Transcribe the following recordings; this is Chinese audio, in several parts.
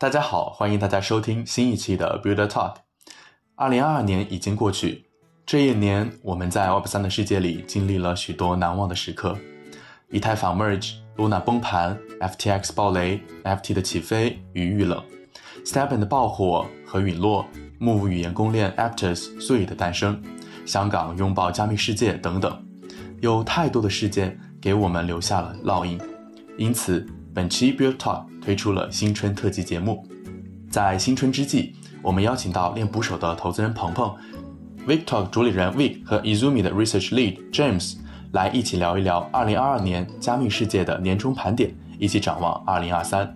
大家好，欢迎大家收听新一期的 Builder Talk。二零二二年已经过去，这一年我们在 Web 三的世界里经历了许多难忘的时刻：以太坊 Merge、Luna 崩盘、FTX 暴雷、FT 的起飞与遇冷、Stepn 的爆火和陨落、Move 语言公链 Aptos、Sui 的诞生、香港拥抱加密世界等等，有太多的事件给我们留下了烙印。因此，本期 Build Talk 推出了新春特辑节目，在新春之际，我们邀请到练捕手的投资人鹏鹏，VicTalk 主理人 Vic 和 Izumi 的 Research Lead James 来一起聊一聊2022年加密世界的年终盘点，一起展望2023。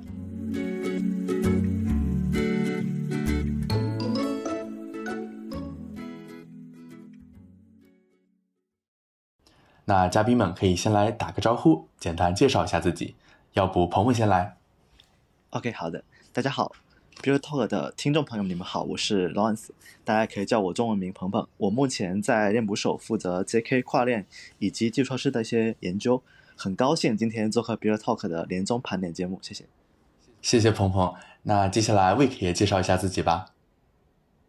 那嘉宾们可以先来打个招呼，简单介绍一下自己。要不鹏鹏先来？OK，好的，大家好，Build Talk 的听众朋友们，你们好，我是 Lawrence，大家可以叫我中文名鹏鹏。我目前在练捕手负责 JK 跨链以及基础设施的一些研究，很高兴今天做客 Build Talk 的年终盘点节目，谢谢。谢谢鹏鹏。那接下来 Vic 也介绍一下自己吧。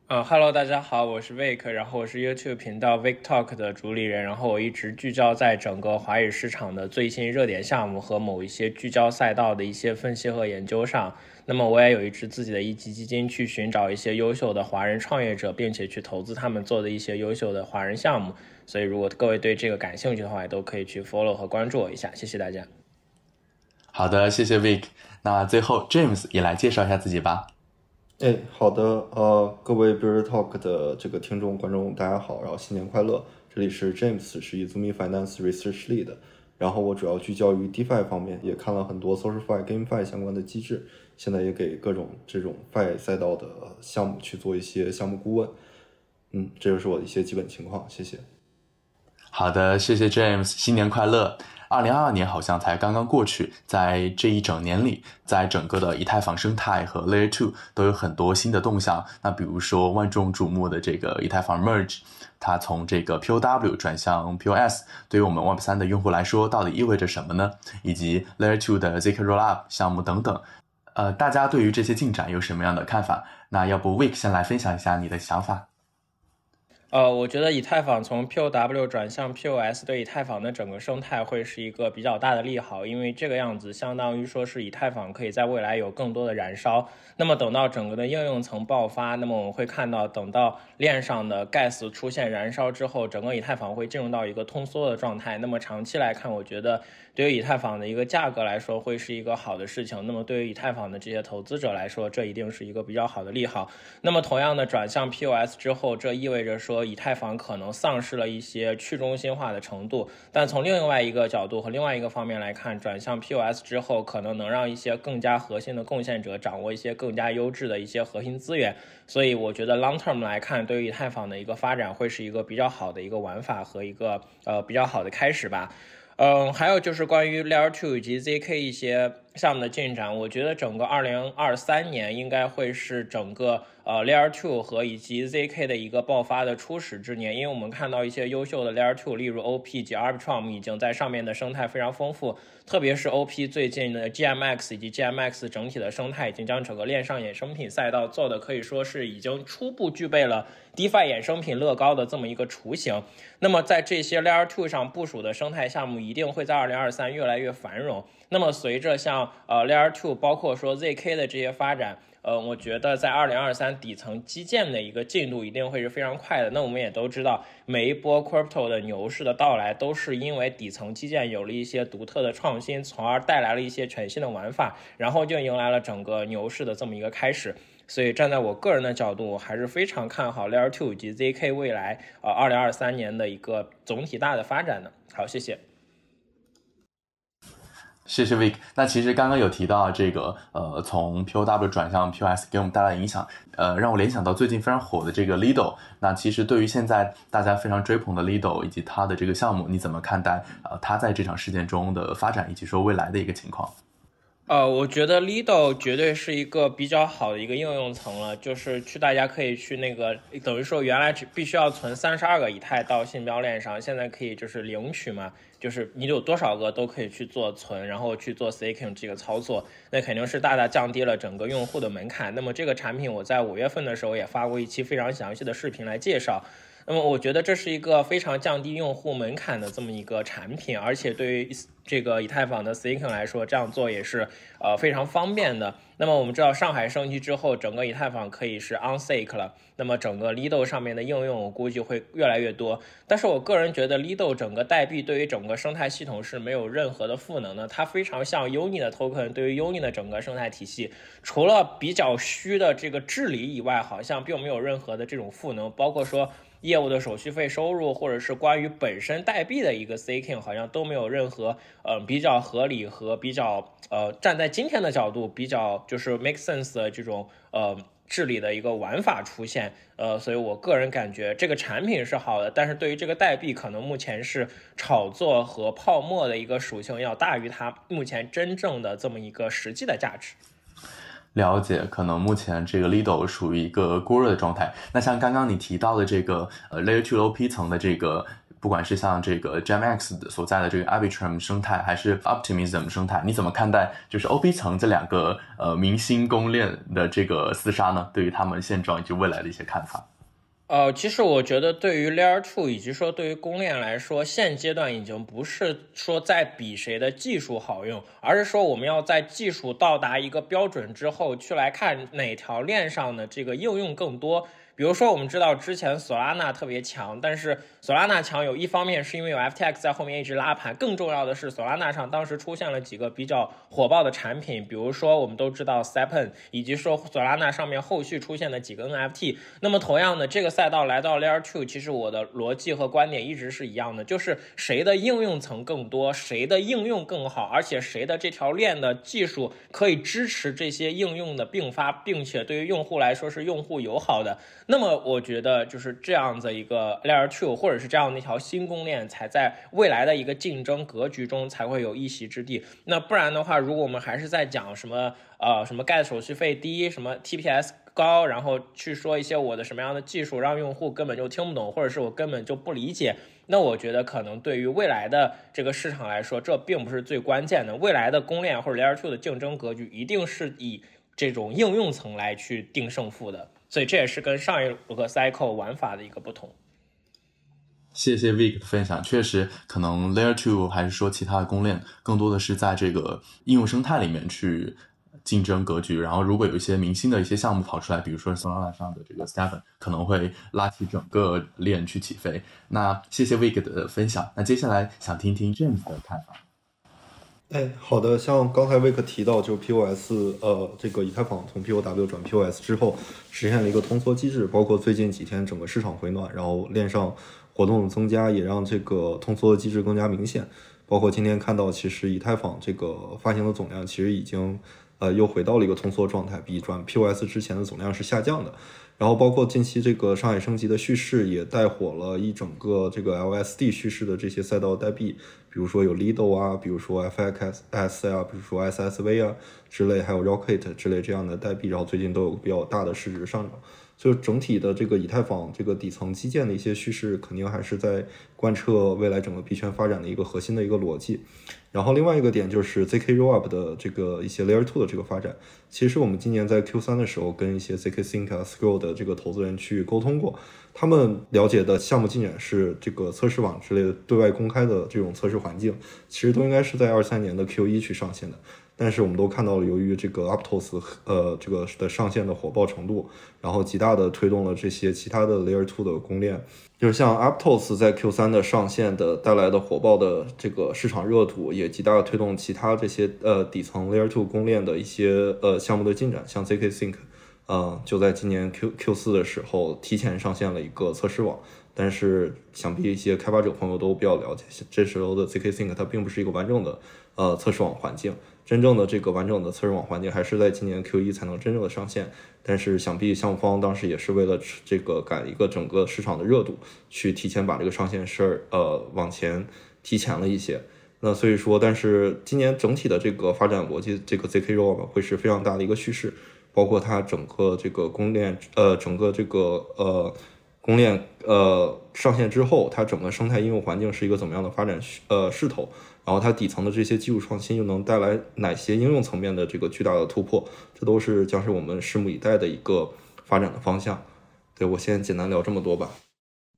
呃哈喽，大家好，我是 Vic，然后我是 YouTube 频道 Vic Talk 的主理人，然后我一直聚焦在整个华语市场的最新热点项目和某一些聚焦赛道的一些分析和研究上。那么我也有一支自己的一级基金，去寻找一些优秀的华人创业者，并且去投资他们做的一些优秀的华人项目。所以如果各位对这个感兴趣的话，也都可以去 follow 和关注我一下。谢谢大家。好的，谢谢 Vic。那最后 James 也来介绍一下自己吧。哎，好的，呃，各位 Builder Talk 的这个听众观众，大家好，然后新年快乐！这里是 James，是 Izumi Finance Research Lead，然后我主要聚焦于 DeFi 方面，也看了很多 SocialFi、GameFi 相关的机制，现在也给各种这种 Fi 赛道的项目去做一些项目顾问。嗯，这就是我的一些基本情况，谢谢。好的，谢谢 James，新年快乐！二零二二年好像才刚刚过去，在这一整年里，在整个的以太坊生态和 Layer Two 都有很多新的动向。那比如说万众瞩目的这个以太坊 Merge，它从这个 POW 转向 POS，对于我们 Web 三的用户来说，到底意味着什么呢？以及 Layer Two 的 zk Rollup 项目等等，呃，大家对于这些进展有什么样的看法？那要不 Week 先来分享一下你的想法。呃，我觉得以太坊从 POW 转向 POS 对以太坊的整个生态会是一个比较大的利好，因为这个样子相当于说是以太坊可以在未来有更多的燃烧。那么等到整个的应用层爆发，那么我们会看到，等到链上的 gas 出现燃烧之后，整个以太坊会进入到一个通缩的状态。那么长期来看，我觉得。对于以太坊的一个价格来说，会是一个好的事情。那么对于以太坊的这些投资者来说，这一定是一个比较好的利好。那么同样的转向 POS 之后，这意味着说以太坊可能丧失了一些去中心化的程度。但从另外一个角度和另外一个方面来看，转向 POS 之后，可能能让一些更加核心的贡献者掌握一些更加优质的一些核心资源。所以我觉得 long term 来看，对于以太坊的一个发展会是一个比较好的一个玩法和一个呃比较好的开始吧。嗯，还有就是关于 Layer Two 以及 ZK 一些项目的进展，我觉得整个二零二三年应该会是整个。呃，Layer Two 和以及 ZK 的一个爆发的初始之年，因为我们看到一些优秀的 Layer Two，例如 OP 及 Arbitrum 已经在上面的生态非常丰富，特别是 OP 最近的 GMX 以及 GMX 整体的生态已经将整个链上衍生品赛道做的可以说是已经初步具备了 DeFi 衍生品乐高的这么一个雏形。那么在这些 Layer Two 上部署的生态项目一定会在2023越来越繁荣。那么随着像呃 Layer Two，包括说 ZK 的这些发展。呃，我觉得在二零二三底层基建的一个进度一定会是非常快的。那我们也都知道，每一波 crypto 的牛市的到来，都是因为底层基建有了一些独特的创新，从而带来了一些全新的玩法，然后就迎来了整个牛市的这么一个开始。所以站在我个人的角度，我还是非常看好 Layer Two 以及 ZK 未来呃二零二三年的一个总体大的发展的。好，谢谢。谢谢 Vic。那其实刚刚有提到这个，呃，从 POW 转向 POS 给我们带来影响，呃，让我联想到最近非常火的这个 Lido。那其实对于现在大家非常追捧的 Lido 以及它的这个项目，你怎么看待？呃，它在这场事件中的发展，以及说未来的一个情况？呃，我觉得 Lido 绝对是一个比较好的一个应用层了，就是去大家可以去那个，等于说原来只必须要存三十二个以太到信标链上，现在可以就是领取嘛，就是你有多少个都可以去做存，然后去做 staking 这个操作，那肯定是大大降低了整个用户的门槛。那么这个产品我在五月份的时候也发过一期非常详细的视频来介绍。那么我觉得这是一个非常降低用户门槛的这么一个产品，而且对于这个以太坊的 staking 来说，这样做也是呃非常方便的。那么我们知道上海升级之后，整个以太坊可以是 o n s a k e 了，那么整个 Lido 上面的应用我估计会越来越多。但是我个人觉得 Lido 整个代币对于整个生态系统是没有任何的赋能的，它非常像 Uni 的 token 对于 Uni 的整个生态体系，除了比较虚的这个治理以外，好像并没有任何的这种赋能，包括说。业务的手续费收入，或者是关于本身代币的一个 staking，好像都没有任何呃比较合理和比较呃站在今天的角度比较就是 make sense 的这种呃治理的一个玩法出现。呃，所以我个人感觉这个产品是好的，但是对于这个代币，可能目前是炒作和泡沫的一个属性要大于它目前真正的这么一个实际的价值。了解，可能目前这个 Lido 属于一个过热的状态。那像刚刚你提到的这个呃 Layer Two OP 层的这个，不管是像这个 GemX 所在的这个 Arbitrum 生态，还是 Optimism 生态，你怎么看待就是 OP 层这两个呃明星公链的这个厮杀呢？对于他们现状以及未来的一些看法？呃，其实我觉得对于 Layer Two 以及说对于公链来说，现阶段已经不是说在比谁的技术好用，而是说我们要在技术到达一个标准之后，去来看哪条链上的这个应用更多。比如说，我们知道之前索拉纳特别强，但是索拉纳强有一方面是因为有 FTX 在后面一直拉盘，更重要的是索拉纳上当时出现了几个比较火爆的产品，比如说我们都知道 Sepen，以及说索拉纳上面后续出现的几个 NFT。那么同样的，这个赛道来到 Layer Two，其实我的逻辑和观点一直是一样的，就是谁的应用层更多，谁的应用更好，而且谁的这条链的技术可以支持这些应用的并发，并且对于用户来说是用户友好的。那么我觉得就是这样子一个 Layer Two，或者是这样的一条新公链，才在未来的一个竞争格局中才会有一席之地。那不然的话，如果我们还是在讲什么呃什么 Gas 手续费低，什么 TPS 高，然后去说一些我的什么样的技术让用户根本就听不懂，或者是我根本就不理解，那我觉得可能对于未来的这个市场来说，这并不是最关键的。未来的公链或者 Layer Two 的竞争格局，一定是以这种应用层来去定胜负的。所以这也是跟上一个 cycle 玩法的一个不同。谢谢 Vic 的分享，确实可能 Layer Two 还是说其他的公链，更多的是在这个应用生态里面去竞争格局。然后如果有一些明星的一些项目跑出来，比如说 Solana 上的这个 Stephen，可能会拉起整个链去起飞。那谢谢 Vic 的分享。那接下来想听听 James 的看法。哎，好的，像刚才威克提到，就 POS，呃，这个以太坊从 POW 转 POS 之后，实现了一个通缩机制，包括最近几天整个市场回暖，然后链上活动的增加，也让这个通缩的机制更加明显。包括今天看到，其实以太坊这个发行的总量其实已经，呃，又回到了一个通缩状态，比转 POS 之前的总量是下降的。然后包括近期这个上海升级的叙事，也带火了一整个这个 LSD 叙事的这些赛道代币。比如说有 Lido 啊，比如说 FXS 啊，比如说 SSV 啊之类，还有 Rocket 之类这样的代币，然后最近都有比较大的市值上涨。就整体的这个以太坊这个底层基建的一些趋势，肯定还是在贯彻未来整个币圈发展的一个核心的一个逻辑。然后另外一个点就是 ZK Rollup 的这个一些 Layer Two 的这个发展。其实我们今年在 Q 三的时候跟一些 ZK Sync、Scroll 的这个投资人去沟通过。他们了解的项目进展是这个测试网之类的对外公开的这种测试环境，其实都应该是在二三年的 Q 一去上线的。但是我们都看到了，由于这个 Aptos 呃这个的上线的火爆程度，然后极大的推动了这些其他的 Layer Two 的公链，就是像 Aptos 在 Q 三的上线的带来的火爆的这个市场热度，也极大的推动其他这些呃底层 Layer Two 公链的一些呃项目的进展，像 ZK Sync。嗯，就在今年 Q Q 四的时候，提前上线了一个测试网，但是想必一些开发者朋友都比较了解，这时候的 ZK Sync 它并不是一个完整的呃测试网环境，真正的这个完整的测试网环境还是在今年 Q 一才能真正的上线，但是想必项目方当时也是为了这个赶一个整个市场的热度，去提前把这个上线事儿呃往前提前了一些。那所以说，但是今年整体的这个发展逻辑，这个 zk roll 会是非常大的一个趋势，包括它整个这个公链，呃，整个这个呃公链呃上线之后，它整个生态应用环境是一个怎么样的发展呃势头，然后它底层的这些技术创新又能带来哪些应用层面的这个巨大的突破，这都是将是我们拭目以待的一个发展的方向。对我先简单聊这么多吧。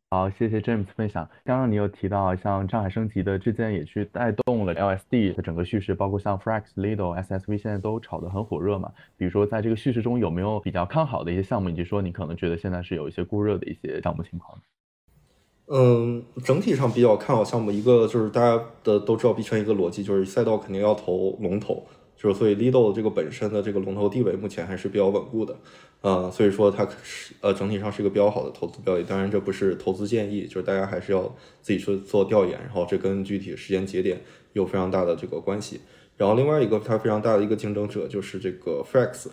好，谢谢 James 分享。刚刚你有提到，像上海升级的之间也去带动了 LSD 的整个叙事，包括像 Frax、Lido、SSV 现在都炒得很火热嘛。比如说，在这个叙事中有没有比较看好的一些项目，以及说你可能觉得现在是有一些过热的一些项目情况？嗯，整体上比较看好项目，一个就是大家的都知道币圈一个逻辑，就是赛道肯定要投龙头，就是所以 Lido 这个本身的这个龙头地位目前还是比较稳固的。呃，所以说它是呃整体上是一个比较好的投资标的，当然这不是投资建议，就是大家还是要自己去做调研，然后这跟具体时间节点有非常大的这个关系。然后另外一个它非常大的一个竞争者就是这个 Frax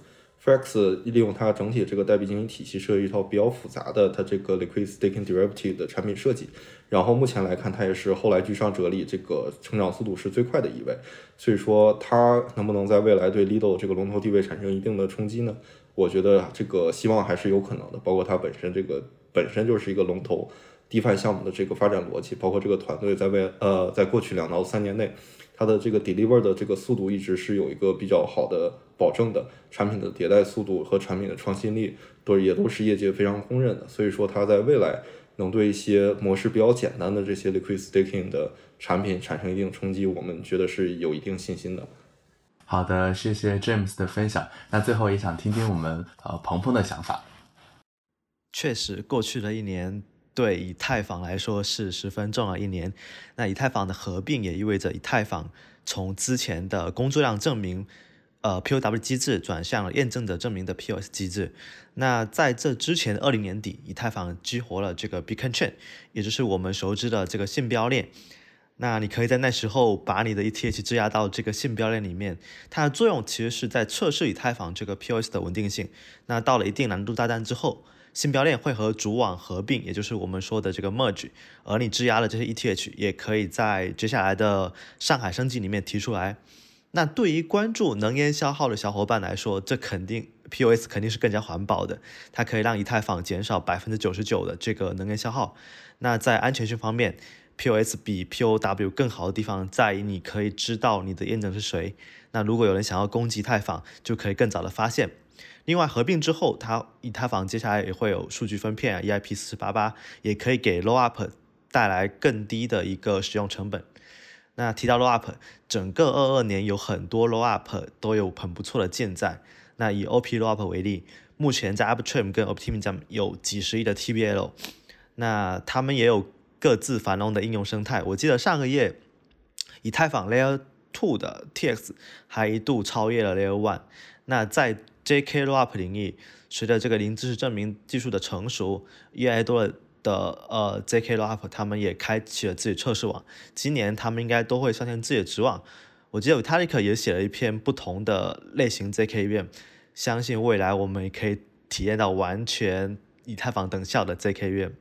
Frax 利用它整体这个代币经营体系设计一套比较复杂的它这个 Liquid Staking Derivative 的产品设计，然后目前来看它也是后来居上者里这个成长速度是最快的一位，所以说它能不能在未来对 Lido 这个龙头地位产生一定的冲击呢？我觉得这个希望还是有可能的，包括它本身这个本身就是一个龙头 DeFi 项目的这个发展逻辑，包括这个团队在未呃在过去两到三年内，它的这个 deliver 的这个速度一直是有一个比较好的保证的，产品的迭代速度和产品的创新力都也都是业界非常公认的，所以说它在未来能对一些模式比较简单的这些 liquid staking 的产品产生一定冲击，我们觉得是有一定信心的。好的，谢谢 James 的分享。那最后也想听听我们呃鹏鹏的想法。确实，过去的一年对以太坊来说是十分重要一年。那以太坊的合并也意味着以太坊从之前的工作量证明，呃 POW 机制转向了验证者证明的 POS 机制。那在这之前，二零年底，以太坊激活了这个 Beacon Chain，也就是我们熟知的这个信标链。那你可以在那时候把你的 ETH 质押到这个信标链里面，它的作用其实是在测试以太坊这个 POS 的稳定性。那到了一定难度大单之后，新标链会和主网合并，也就是我们说的这个 merge，而你质押的这些 ETH 也可以在接下来的上海升级里面提出来。那对于关注能源消耗的小伙伴来说，这肯定 POS 肯定是更加环保的，它可以让以太坊减少百分之九十九的这个能源消耗。那在安全性方面，POS 比 POW 更好的地方在于，你可以知道你的验证是谁。那如果有人想要攻击以太坊，就可以更早的发现。另外，合并之后，它以太坊接下来也会有数据分片，EIP 四四八八，也可以给 Low Up 带来更低的一个使用成本。那提到 Low Up，整个二二年有很多 Low Up 都有很不错的建在。那以 OP Low Up 为例，目前在 Upstream 跟 Optimism 有几十亿的 TBL，那他们也有。各自繁荣的应用生态。我记得上个月，以太坊 Layer Two 的 TX 还一度超越了 Layer One。那在 JK Rop 领域，随着这个零知识证明技术的成熟，越来越多的呃 JK Rop 他们也开启了自己测试网。今年他们应该都会上线自己的职网。我记得 Vitalik 也写了一篇不同的类型 JK VM，相信未来我们也可以体验到完全以太坊等效的 JK VM。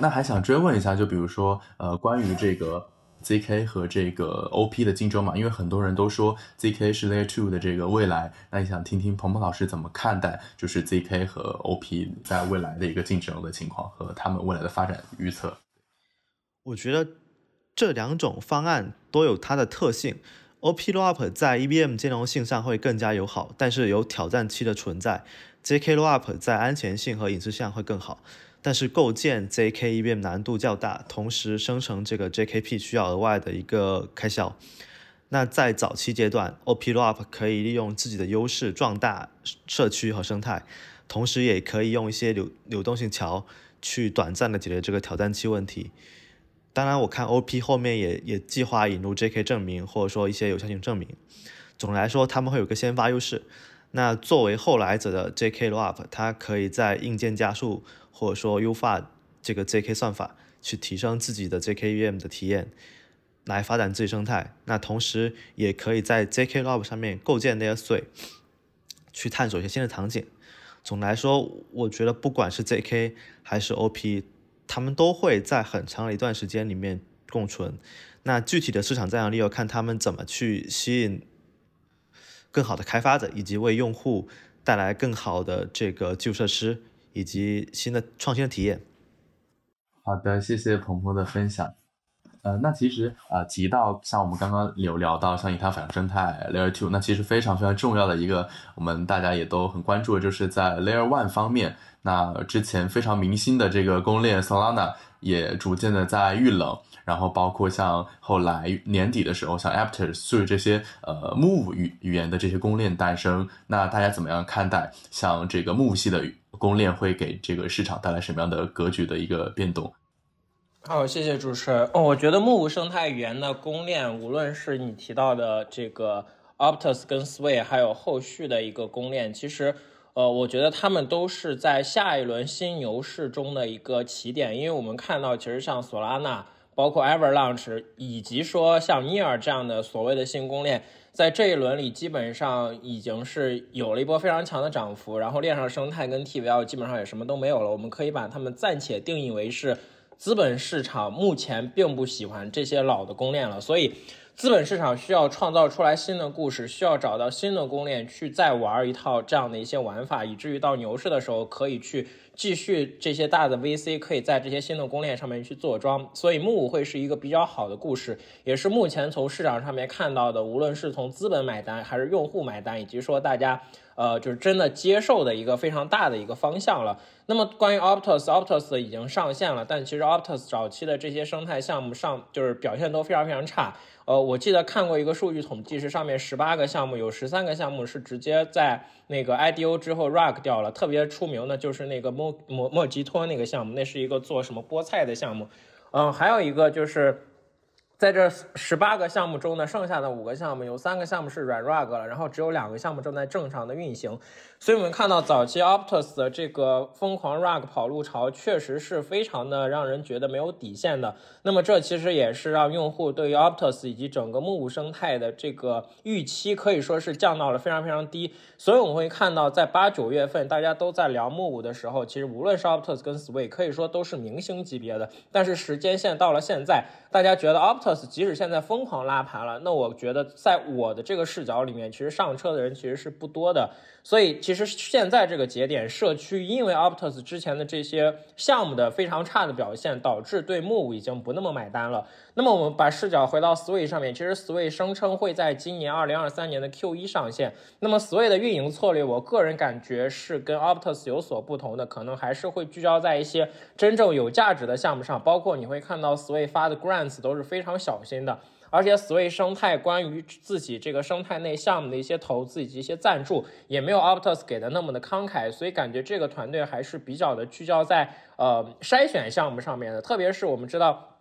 那还想追问一下，就比如说，呃，关于这个 zk 和这个 op 的竞争嘛，因为很多人都说 zk 是 layer two 的这个未来，那也想听听鹏鹏老师怎么看待，就是 zk 和 op 在未来的一个竞争的情况和他们未来的发展预测。我觉得这两种方案都有它的特性，op rollup 在 EBM 兼容性上会更加友好，但是有挑战期的存在，zk rollup 在安全性和隐私上会更好。但是构建 JK EVM 难度较大，同时生成这个 JKP 需要额外的一个开销。那在早期阶段，OPROP 可以利用自己的优势壮大社区和生态，同时也可以用一些流流动性桥去短暂的解决这个挑战期问题。当然，我看 OP 后面也也计划引入 JK 证明，或者说一些有效性证明。总的来说，他们会有个先发优势。那作为后来者的 JK Rollup，它可以在硬件加速。或者说优化这个 JK 算法，去提升自己的 JKVM 的体验，来发展自己生态。那同时也可以在 JK Lab 上面构建 Layer Three，去探索一些新的场景。总的来说，我觉得不管是 JK 还是 OP，他们都会在很长的一段时间里面共存。那具体的市场占有率要看他们怎么去吸引更好的开发者，以及为用户带来更好的这个基础设施以及新的创新的体验。好的，谢谢鹏鹏的分享。呃，那其实啊，提到像我们刚刚有聊到像以太坊生态 Layer Two，那其实非常非常重要的一个，我们大家也都很关注的，就是在 Layer One 方面，那之前非常明星的这个公链 Solana 也逐渐的在遇冷，然后包括像后来年底的时候，像 Aptos 这些呃 Move 语语言的这些公链诞生，那大家怎么样看待像这个 Move 系的公链会给这个市场带来什么样的格局的一个变动？好，谢谢主持人。哦，我觉得木生态语言的公链，无论是你提到的这个 Optus 跟 Sway，还有后续的一个公链，其实，呃，我觉得他们都是在下一轮新牛市中的一个起点。因为我们看到，其实像索拉纳，包括 Everlaunch，以及说像 Near 这样的所谓的新公链，在这一轮里基本上已经是有了一波非常强的涨幅。然后链上生态跟 TVL 基本上也什么都没有了。我们可以把它们暂且定义为是。资本市场目前并不喜欢这些老的公链了，所以资本市场需要创造出来新的故事，需要找到新的公链去再玩一套这样的一些玩法，以至于到牛市的时候可以去继续这些大的 VC 可以在这些新的公链上面去做庄。所以木会是一个比较好的故事，也是目前从市场上面看到的，无论是从资本买单还是用户买单，以及说大家。呃，就是真的接受的一个非常大的一个方向了。那么关于 Optus，Optus 已经上线了，但其实 Optus 早期的这些生态项目上就是表现都非常非常差。呃，我记得看过一个数据统计，是上面十八个项目有十三个项目是直接在那个 IDO 之后 rug 掉了。特别出名的就是那个莫莫莫吉托那个项目，那是一个做什么菠菜的项目。嗯，还有一个就是。在这十八个项目中呢，剩下的五个项目有三个项目是软 rug 了，然后只有两个项目正在正常的运行。所以我们看到早期 Optus 的这个疯狂 rug 跑路潮，确实是非常的让人觉得没有底线的。那么这其实也是让用户对于 Optus 以及整个木生态的这个预期可以说是降到了非常非常低。所以我们会看到，在八九月份大家都在聊木五的时候，其实无论是 Optus 跟 Sway，可以说都是明星级别的。但是时间线到了现在，大家觉得 Optus 即使现在疯狂拉盘了，那我觉得在我的这个视角里面，其实上车的人其实是不多的。所以，其实现在这个节点，社区因为 Optus 之前的这些项目的非常差的表现，导致对 Move 已经不那么买单了。那么，我们把视角回到 Sway 上面，其实 Sway 声称会在今年二零二三年的 Q 一上线。那么，Sway 的运营策略，我个人感觉是跟 Optus 有所不同的，可能还是会聚焦在一些真正有价值的项目上，包括你会看到 Sway 发的 Grants 都是非常小心的。而且，Sway 生态关于自己这个生态内项目的一些投资以及一些赞助，也没有 Optus 给的那么的慷慨，所以感觉这个团队还是比较的聚焦在呃筛选项目上面的。特别是我们知道，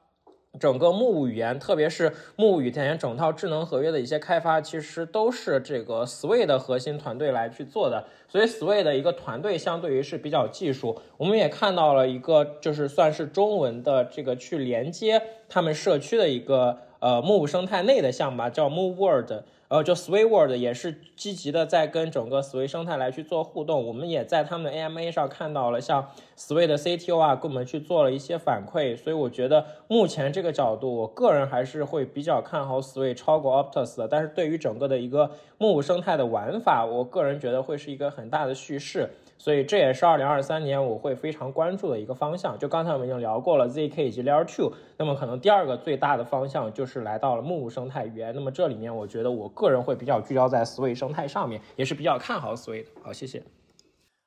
整个木语言，特别是木语语言整套智能合约的一些开发，其实都是这个 Sway 的核心团队来去做的。所以，Sway 的一个团队相对于是比较技术。我们也看到了一个，就是算是中文的这个去连接他们社区的一个。呃木生态内的项目吧，叫 Move World，呃，就 Sway World 也是积极的在跟整个 Sway 生态来去做互动。我们也在他们的 AMA 上看到了，像 Sway 的 CTO 啊，跟我们去做了一些反馈。所以我觉得目前这个角度，我个人还是会比较看好 Sway 超过 Optus 的。但是对于整个的一个木屋生态的玩法，我个人觉得会是一个很大的叙事。所以这也是二零二三年我会非常关注的一个方向。就刚才我们已经聊过了 ZK 以及 Layer Two，那么可能第二个最大的方向就是来到了木木生态园。那么这里面我觉得我个人会比较聚焦在 Sway 生态上面，也是比较看好 Sway 的。好，谢谢。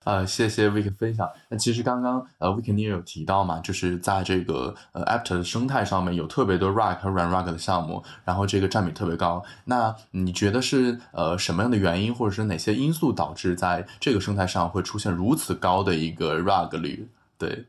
呃，谢谢 Vic 分享。那其实刚刚呃，Vic 你也有提到嘛，就是在这个呃 APT 的生态上面有特别多 Rug 和软 Rug 的项目，然后这个占比特别高。那你觉得是呃什么样的原因，或者是哪些因素导致在这个生态上会出现如此高的一个 Rug 率？对，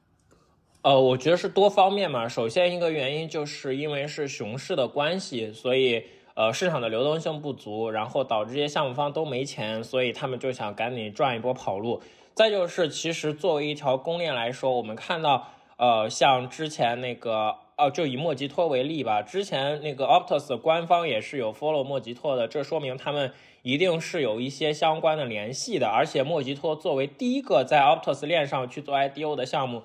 呃，我觉得是多方面嘛。首先一个原因就是因为是熊市的关系，所以呃市场的流动性不足，然后导致这些项目方都没钱，所以他们就想赶紧赚一波跑路。再就是，其实作为一条公链来说，我们看到，呃，像之前那个，哦，就以莫吉托为例吧，之前那个 Optus 官方也是有 follow 莫吉托的，这说明他们一定是有一些相关的联系的。而且莫吉托作为第一个在 Optus 链上去做 IDO 的项目，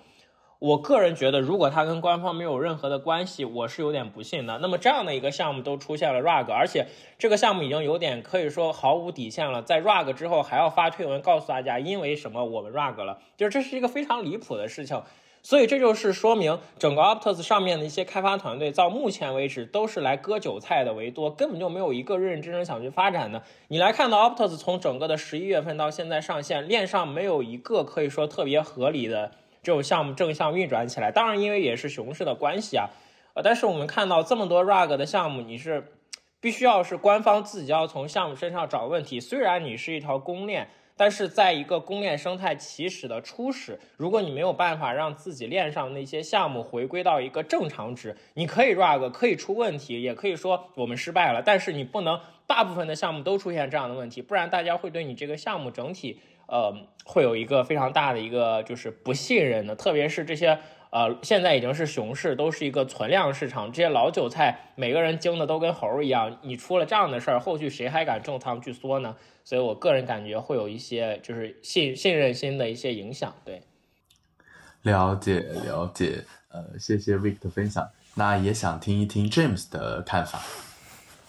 我个人觉得，如果它跟官方没有任何的关系，我是有点不信的。那么这样的一个项目都出现了 rug，而且这个项目已经有点可以说毫无底线了，在 rug 之后还要发推文告诉大家因为什么我们 rug 了，就是这是一个非常离谱的事情。所以这就是说明整个 Optus 上面的一些开发团队到目前为止都是来割韭菜的为多，根本就没有一个认认真真想去发展的。你来看到 Optus 从整个的十一月份到现在上线，链上没有一个可以说特别合理的。这种项目正向运转起来，当然因为也是熊市的关系啊，呃，但是我们看到这么多 rug 的项目，你是必须要是官方自己要从项目身上找问题。虽然你是一条公链，但是在一个公链生态起始的初始，如果你没有办法让自己链上那些项目回归到一个正常值，你可以 rug 可以出问题，也可以说我们失败了，但是你不能大部分的项目都出现这样的问题，不然大家会对你这个项目整体。呃，会有一个非常大的一个就是不信任的，特别是这些呃，现在已经是熊市，都是一个存量市场，这些老韭菜每个人精的都跟猴儿一样，你出了这样的事儿，后续谁还敢重仓去缩呢？所以我个人感觉会有一些就是信信任心的一些影响。对，了解了解，呃，谢谢 Vic 的分享，那也想听一听 James 的看法。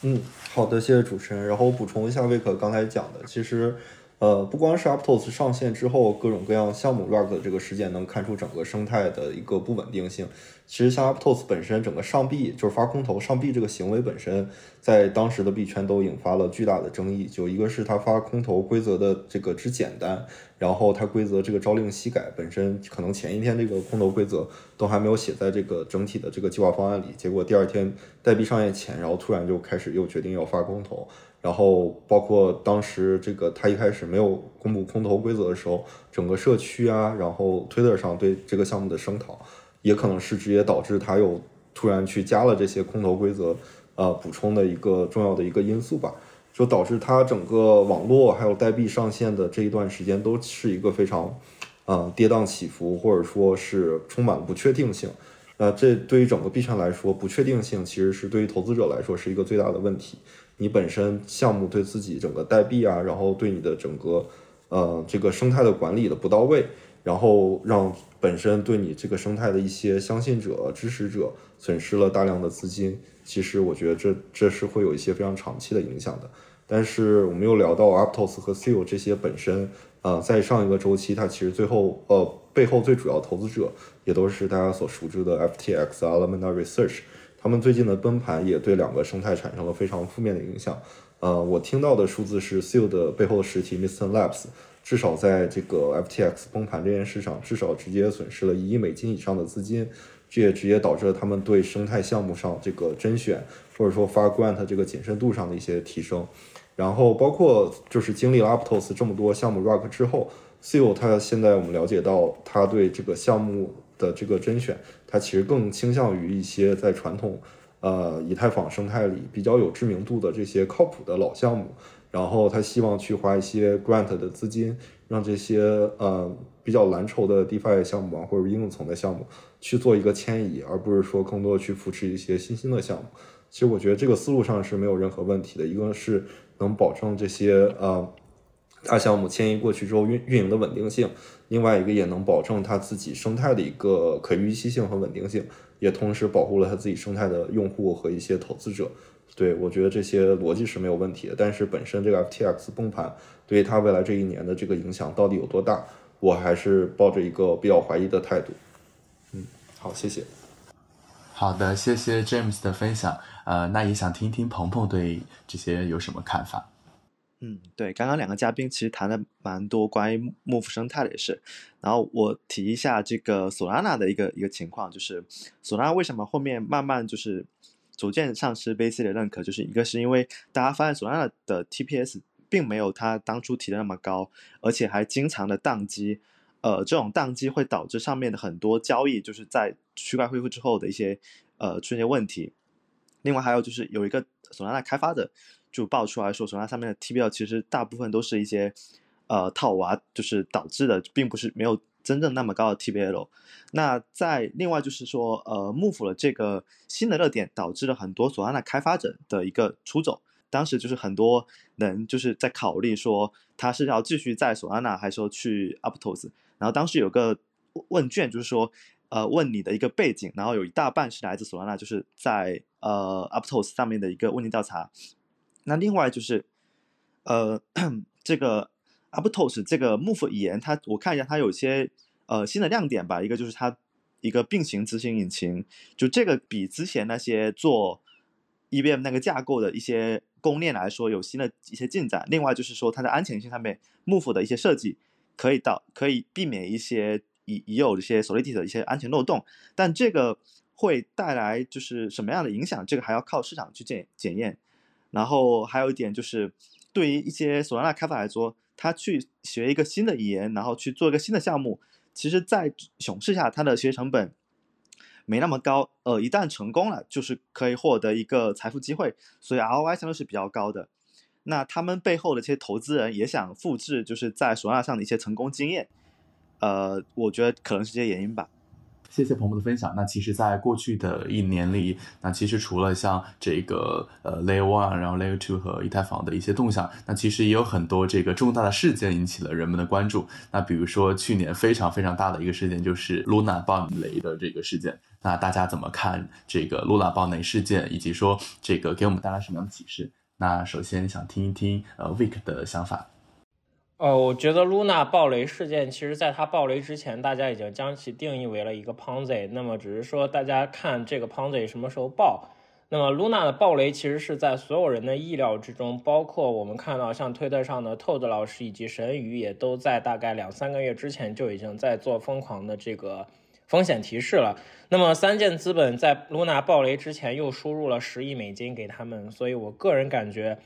嗯，好的，谢谢主持人。然后我补充一下 Vic 刚才讲的，其实。呃，不光是 Aptos 上线之后，各种各样项目 rug 的这个事件，能看出整个生态的一个不稳定性。其实像 Aptos 本身，整个上币就是发空投上币这个行为本身，在当时的币圈都引发了巨大的争议。就一个是它发空投规则的这个之简单，然后它规则这个朝令夕改，本身可能前一天这个空投规则都还没有写在这个整体的这个计划方案里，结果第二天代币上线前，然后突然就开始又决定要发空投。然后包括当时这个他一开始没有公布空投规则的时候，整个社区啊，然后 Twitter 上对这个项目的声讨，也可能是直接导致他又突然去加了这些空投规则，呃，补充的一个重要的一个因素吧，就导致他整个网络还有代币上线的这一段时间都是一个非常，呃，跌宕起伏，或者说是充满了不确定性。呃，这对于整个币圈来说，不确定性其实是对于投资者来说是一个最大的问题。你本身项目对自己整个代币啊，然后对你的整个呃这个生态的管理的不到位，然后让本身对你这个生态的一些相信者、支持者损失了大量的资金。其实我觉得这这是会有一些非常长期的影响的。但是我们又聊到 Aptos 和 Seal 这些本身，呃，在上一个周期，它其实最后呃背后最主要投资者也都是大家所熟知的 FTX、Alameda Research。他们最近的崩盘也对两个生态产生了非常负面的影响。呃，我听到的数字是 Seal 的背后实体 Mr. Labs，至少在这个 FTX 崩盘这件事上，至少直接损失了一亿美金以上的资金。这也直接导致了他们对生态项目上这个甄选或者说发 grant 这个谨慎度上的一些提升。然后包括就是经历了 Aptos 这么多项目 Rock 之后，Seal 它现在我们了解到，它对这个项目的这个甄选。它其实更倾向于一些在传统，呃，以太坊生态里比较有知名度的这些靠谱的老项目，然后他希望去花一些 grant 的资金，让这些呃比较蓝筹的 DeFi 项目啊，或者应用层的项目去做一个迁移，而不是说更多的去扶持一些新兴的项目。其实我觉得这个思路上是没有任何问题的，一个是能保证这些呃。大项目迁移过去之后运运营的稳定性，另外一个也能保证它自己生态的一个可预期性和稳定性，也同时保护了它自己生态的用户和一些投资者。对我觉得这些逻辑是没有问题的。但是本身这个 FTX 崩盘对于它未来这一年的这个影响到底有多大，我还是抱着一个比较怀疑的态度。嗯，好，谢谢。好的，谢谢 James 的分享。呃，那也想听听鹏鹏对这些有什么看法。嗯，对，刚刚两个嘉宾其实谈了蛮多关于幕府生态的也是，然后我提一下这个索拉纳的一个一个情况，就是索拉纳为什么后面慢慢就是逐渐丧失 VC 的认可，就是一个是因为大家发现索拉纳的 TPS 并没有他当初提的那么高，而且还经常的宕机，呃，这种宕机会导致上面的很多交易就是在区块恢复之后的一些呃出现问题，另外还有就是有一个索拉纳开发者。就爆出来说，索拉上面的 TBL 其实大部分都是一些呃套娃，就是导致的，并不是没有真正那么高的 TBL。那在另外就是说，呃，幕府的这个新的热点导致了很多索拉纳开发者的一个出走。当时就是很多人就是在考虑说，他是要继续在索拉纳，还是说去 Aptos。然后当时有个问卷就是说，呃问你的一个背景，然后有一大半是来自索拉纳，就是在呃 Aptos 上面的一个问题调查。那另外就是呃这个 Aptos 这个 Move 语言，它我看一下它有些呃新的亮点吧，一个就是它一个并行执行引擎，就这个比之前那些做 EVM 那个架构的一些公链来说有新的一些进展。另外就是说它的安全性上面，Move 的一些设计可以到可以避免一些已已有的一些 Solidity 的一些安全漏洞。但这个会带来就是什么样的影响，这个还要靠市场去检检验。然后还有一点就是，对于一些索拉纳开发来说，他去学一个新的语言，然后去做一个新的项目，其实，在熊市下，它的学习成本。没那么高，呃，一旦成功了，就是可以获得一个财富机会，所以 ROI 相对是比较高的。那他们背后的这些投资人也想复制，就是在索纳上的一些成功经验，呃，我觉得可能是这些原因吧。谢谢鹏博的分享。那其实，在过去的一年里，那其实除了像这个呃 Layer One，然后 Layer Two 和以太坊的一些动向，那其实也有很多这个重大的事件引起了人们的关注。那比如说去年非常非常大的一个事件就是 Luna 爆雷的这个事件。那大家怎么看这个 Luna 爆雷事件，以及说这个给我们带来什么样的启示？那首先想听一听呃 Vic 的想法。呃，我觉得 Luna 爆雷事件，其实在它爆雷之前，大家已经将其定义为了一个 Ponzi。那么只是说大家看这个 Ponzi 什么时候爆。那么 Luna 的爆雷其实是在所有人的意料之中，包括我们看到像推特上的 Toad 老师以及神宇也都在大概两三个月之前就已经在做疯狂的这个风险提示了。那么三箭资本在 Luna 爆雷之前又输入了十亿美金给他们，所以我个人感觉。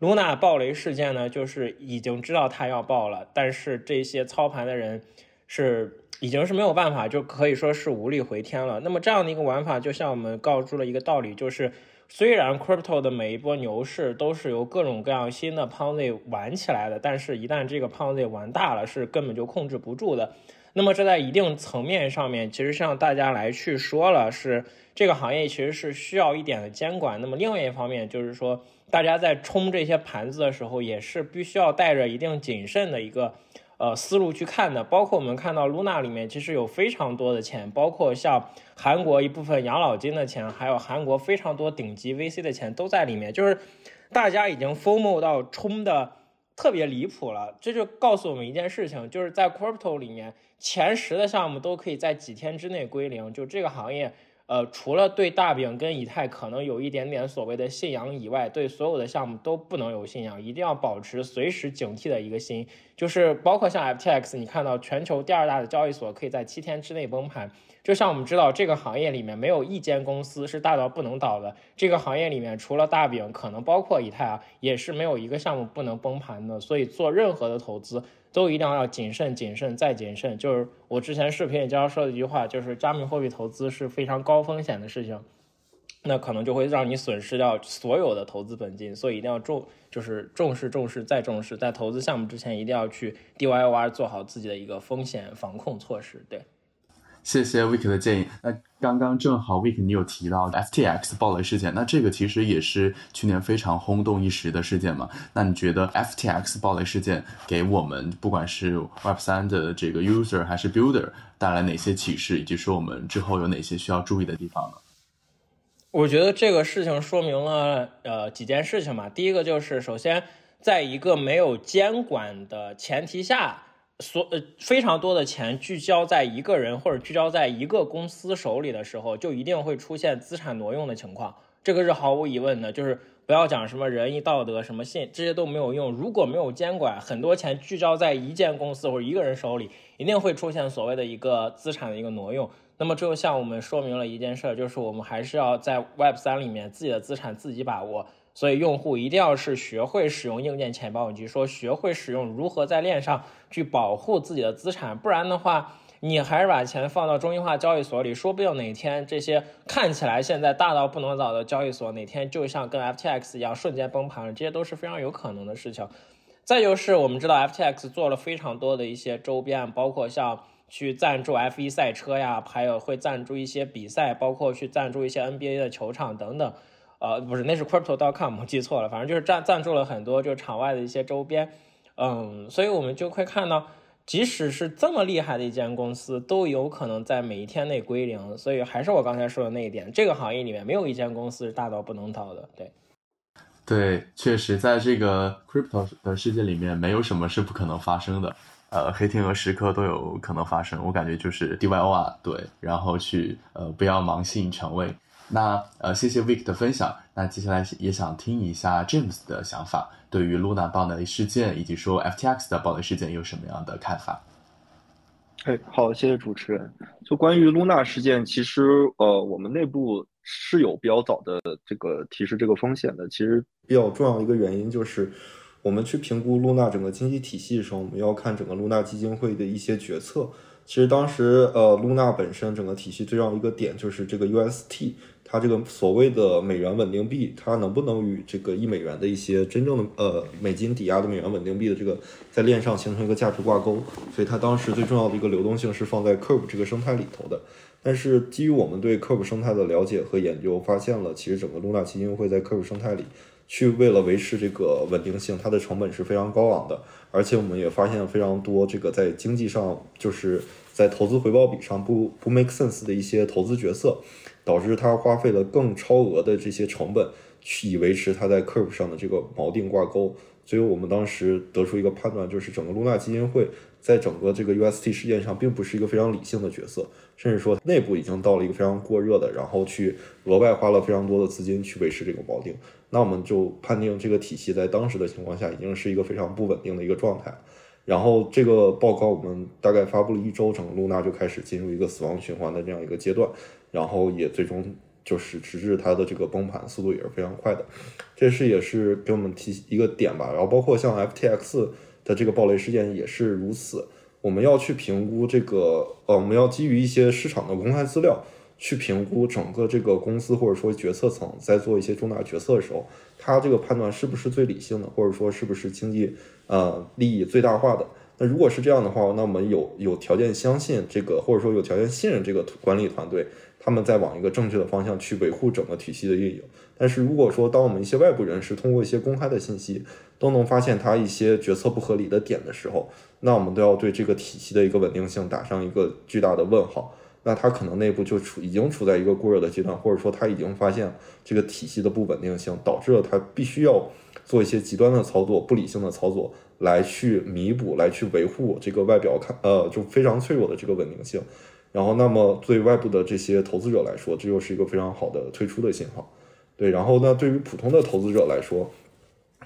卢娜爆雷事件呢，就是已经知道它要爆了，但是这些操盘的人是已经是没有办法，就可以说是无力回天了。那么这样的一个玩法，就像我们告诉了一个道理，就是虽然 crypto 的每一波牛市都是由各种各样新的 Ponzi 玩起来的，但是一旦这个 Ponzi 玩大了，是根本就控制不住的。那么这在一定层面上面，其实向大家来去说了，是这个行业其实是需要一点的监管。那么另外一方面就是说。大家在冲这些盘子的时候，也是必须要带着一定谨慎的一个呃思路去看的。包括我们看到 Luna 里面其实有非常多的钱，包括像韩国一部分养老金的钱，还有韩国非常多顶级 VC 的钱都在里面。就是大家已经 FOMO 到冲的特别离谱了。这就告诉我们一件事情，就是在 Crypto 里面前十的项目都可以在几天之内归零。就这个行业。呃，除了对大饼跟以太可能有一点点所谓的信仰以外，对所有的项目都不能有信仰，一定要保持随时警惕的一个心。就是包括像 FTX，你看到全球第二大的交易所可以在七天之内崩盘。就像我们知道，这个行业里面没有一间公司是大到不能倒的。这个行业里面除了大饼，可能包括以太啊，也是没有一个项目不能崩盘的。所以做任何的投资。都一定要谨慎、谨慎再谨慎。就是我之前视频里经常说的一句话，就是加密货币投资是非常高风险的事情，那可能就会让你损失掉所有的投资本金。所以一定要重，就是重视、重视再重视，在投资项目之前一定要去 DYOR 做好自己的一个风险防控措施。对。谢谢 Vick 的建议。那刚刚正好 Vick 你有提到 FTX 爆雷事件，那这个其实也是去年非常轰动一时的事件嘛？那你觉得 FTX 爆雷事件给我们不管是 Web 三的这个 user 还是 builder 带来哪些启示，以及说我们之后有哪些需要注意的地方呢？我觉得这个事情说明了呃几件事情嘛。第一个就是首先在一个没有监管的前提下。所呃非常多的钱聚焦在一个人或者聚焦在一个公司手里的时候，就一定会出现资产挪用的情况，这个是毫无疑问的。就是不要讲什么仁义道德、什么信，这些都没有用。如果没有监管，很多钱聚焦在一间公司或者一个人手里，一定会出现所谓的一个资产的一个挪用。那么这就向我们说明了一件事，就是我们还是要在 Web 三里面自己的资产自己把握。所以，用户一定要是学会使用硬件钱包，以及说学会使用如何在链上去保护自己的资产。不然的话，你还是把钱放到中心化交易所里，说不定哪天这些看起来现在大到不能倒的交易所，哪天就像跟 FTX 一样瞬间崩盘了，这些都是非常有可能的事情。再就是我们知道 FTX 做了非常多的一些周边，包括像去赞助 F1 赛车呀，还有会赞助一些比赛，包括去赞助一些 NBA 的球场等等。呃，不是，那是 crypto.com，我记错了。反正就是赞赞助了很多，就场外的一些周边，嗯，所以我们就会看到，即使是这么厉害的一间公司，都有可能在每一天内归零。所以还是我刚才说的那一点，这个行业里面没有一间公司是大到不能倒的。对，对，确实在这个 crypto 的世界里面，没有什么是不可能发生的。呃，黑天鹅时刻都有可能发生。我感觉就是 D Y O R，，对，然后去呃不要盲信权威。那呃，谢谢 Vic 的分享。那接下来也想听一下 James 的想法，对于 Luna 爆雷事件以及说 FTX 的爆雷事件有什么样的看法？哎，好，谢谢主持人。就关于 Luna 事件，其实呃，我们内部是有比较早的这个提示这个风险的。其实比较重要的一个原因就是，我们去评估 Luna 整个经济体系的时候，我们要看整个 Luna 基金会的一些决策。其实当时呃，Luna 本身整个体系最重要一个点就是这个 UST。它这个所谓的美元稳定币，它能不能与这个一美元的一些真正的呃美金抵押的美元稳定币的这个在链上形成一个价值挂钩？所以它当时最重要的一个流动性是放在 Curve 这个生态里头的。但是基于我们对 Curve 生态的了解和研究，发现了其实整个 Luna 基金会在 Curve 生态里去为了维持这个稳定性，它的成本是非常高昂的。而且我们也发现了非常多这个在经济上就是在投资回报比上不不 make sense 的一些投资决策。导致它花费了更超额的这些成本，去以维持它在 Curve 上的这个锚定挂钩。所以我们当时得出一个判断，就是整个 Luna 基金会在整个这个 UST 事件上，并不是一个非常理性的角色，甚至说内部已经到了一个非常过热的，然后去额外花了非常多的资金去维持这个锚定。那我们就判定这个体系在当时的情况下，已经是一个非常不稳定的一个状态。然后这个报告我们大概发布了一周，整个 Luna 就开始进入一个死亡循环的这样一个阶段。然后也最终就是直至它的这个崩盘速度也是非常快的，这是也是给我们提一个点吧。然后包括像 FTX 的这个暴雷事件也是如此，我们要去评估这个，呃，我们要基于一些市场的公开资料去评估整个这个公司或者说决策层在做一些重大决策的时候，它这个判断是不是最理性的，或者说是不是经济呃利益最大化的。那如果是这样的话，那我们有有条件相信这个，或者说有条件信任这个管理团队。他们在往一个正确的方向去维护整个体系的运营。但是如果说当我们一些外部人士通过一些公开的信息都能发现他一些决策不合理的点的时候，那我们都要对这个体系的一个稳定性打上一个巨大的问号。那他可能内部就处已经处在一个过热的阶段，或者说他已经发现这个体系的不稳定性，导致了他必须要做一些极端的操作、不理性的操作来去弥补、来去维护这个外表看呃就非常脆弱的这个稳定性。然后，那么对外部的这些投资者来说，这又是一个非常好的退出的信号。对，然后呢，对于普通的投资者来说，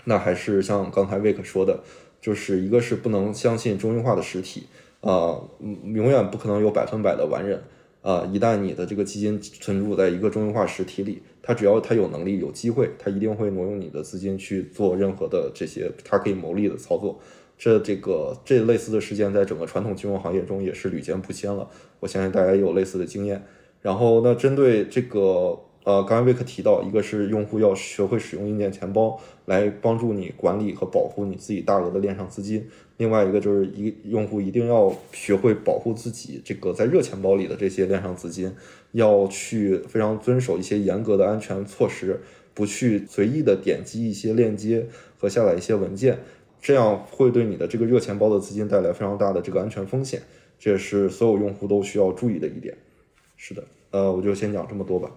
那还是像刚才 Vic 说的，就是一个是不能相信中心化的实体，啊，永远不可能有百分百的完人，啊，一旦你的这个基金存入在一个中心化实体里，它只要它有能力、有机会，它一定会挪用你的资金去做任何的这些它可以牟利的操作。这这个这类似的事件在整个传统金融行业中也是屡见不鲜了，我相信大家也有类似的经验。然后那针对这个呃，刚才威克提到，一个是用户要学会使用硬件钱包来帮助你管理和保护你自己大额的链上资金，另外一个就是一用户一定要学会保护自己这个在热钱包里的这些链上资金，要去非常遵守一些严格的安全措施，不去随意的点击一些链接和下载一些文件。这样会对你的这个热钱包的资金带来非常大的这个安全风险，这也是所有用户都需要注意的一点。是的，呃，我就先讲这么多吧。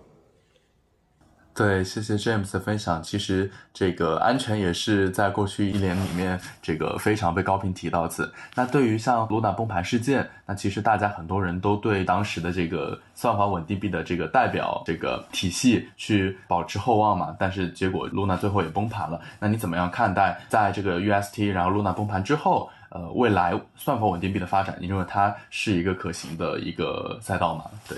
对，谢谢 James 的分享。其实这个安全也是在过去一年里面这个非常被高频提到次。那对于像 Luna 崩盘事件，那其实大家很多人都对当时的这个算法稳定币的这个代表这个体系去保持厚望嘛。但是结果 Luna 最后也崩盘了。那你怎么样看待在这个 UST 然后 Luna 崩盘之后，呃，未来算法稳定币的发展？你认为它是一个可行的一个赛道吗？对，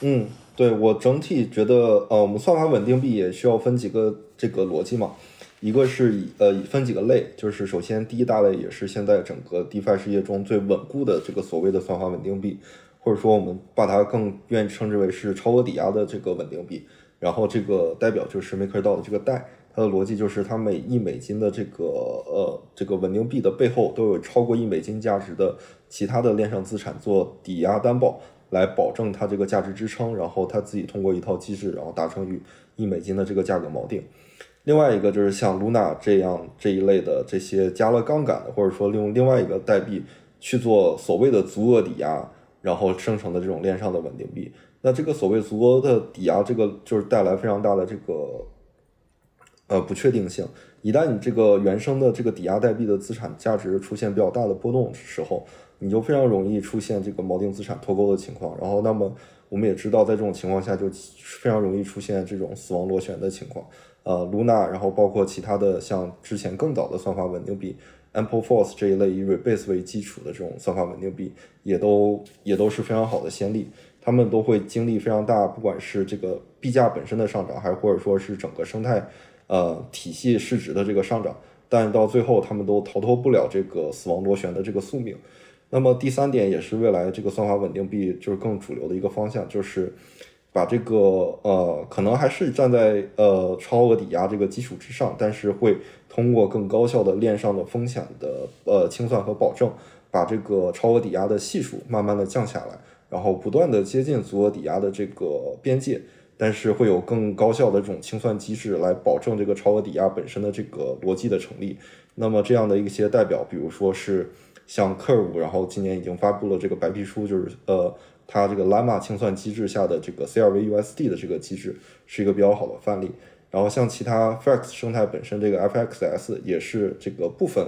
嗯。对我整体觉得，呃，我们算法稳定币也需要分几个这个逻辑嘛，一个是以呃分几个类，就是首先第一大类也是现在整个 DeFi 世界中最稳固的这个所谓的算法稳定币，或者说我们把它更愿意称之为是超额抵押的这个稳定币，然后这个代表就是 MakerDAO 的这个代，它的逻辑就是它每一美金的这个呃这个稳定币的背后都有超过一美金价值的其他的链上资产做抵押担保。来保证它这个价值支撑，然后它自己通过一套机制，然后达成与一美金的这个价格锚定。另外一个就是像 Luna 这样这一类的这些加了杠杆的，或者说利用另外一个代币去做所谓的足额抵押，然后生成的这种链上的稳定币。那这个所谓足额的抵押，这个就是带来非常大的这个呃不确定性。一旦你这个原生的这个抵押代币的资产价值出现比较大的波动时候，你就非常容易出现这个锚定资产脱钩的情况。然后，那么我们也知道，在这种情况下，就非常容易出现这种死亡螺旋的情况。呃，Luna，然后包括其他的像之前更早的算法稳定币，Ample Force 这一类以 Rebase 为基础的这种算法稳定币，也都也都是非常好的先例。他们都会经历非常大，不管是这个币价本身的上涨，还是或者说是整个生态。呃，体系市值的这个上涨，但到最后他们都逃脱不了这个死亡螺旋的这个宿命。那么第三点也是未来这个算法稳定币就是更主流的一个方向，就是把这个呃可能还是站在呃超额抵押这个基础之上，但是会通过更高效的链上的风险的呃清算和保证，把这个超额抵押的系数慢慢的降下来，然后不断的接近足额抵押的这个边界。但是会有更高效的这种清算机制来保证这个超额抵押本身的这个逻辑的成立。那么这样的一些代表，比如说是像 Curve，然后今年已经发布了这个白皮书，就是呃，它这个 Llama 清算机制下的这个 CRV-USD 的这个机制是一个比较好的范例。然后像其他 Flex 生态本身这个 FXS 也是这个部分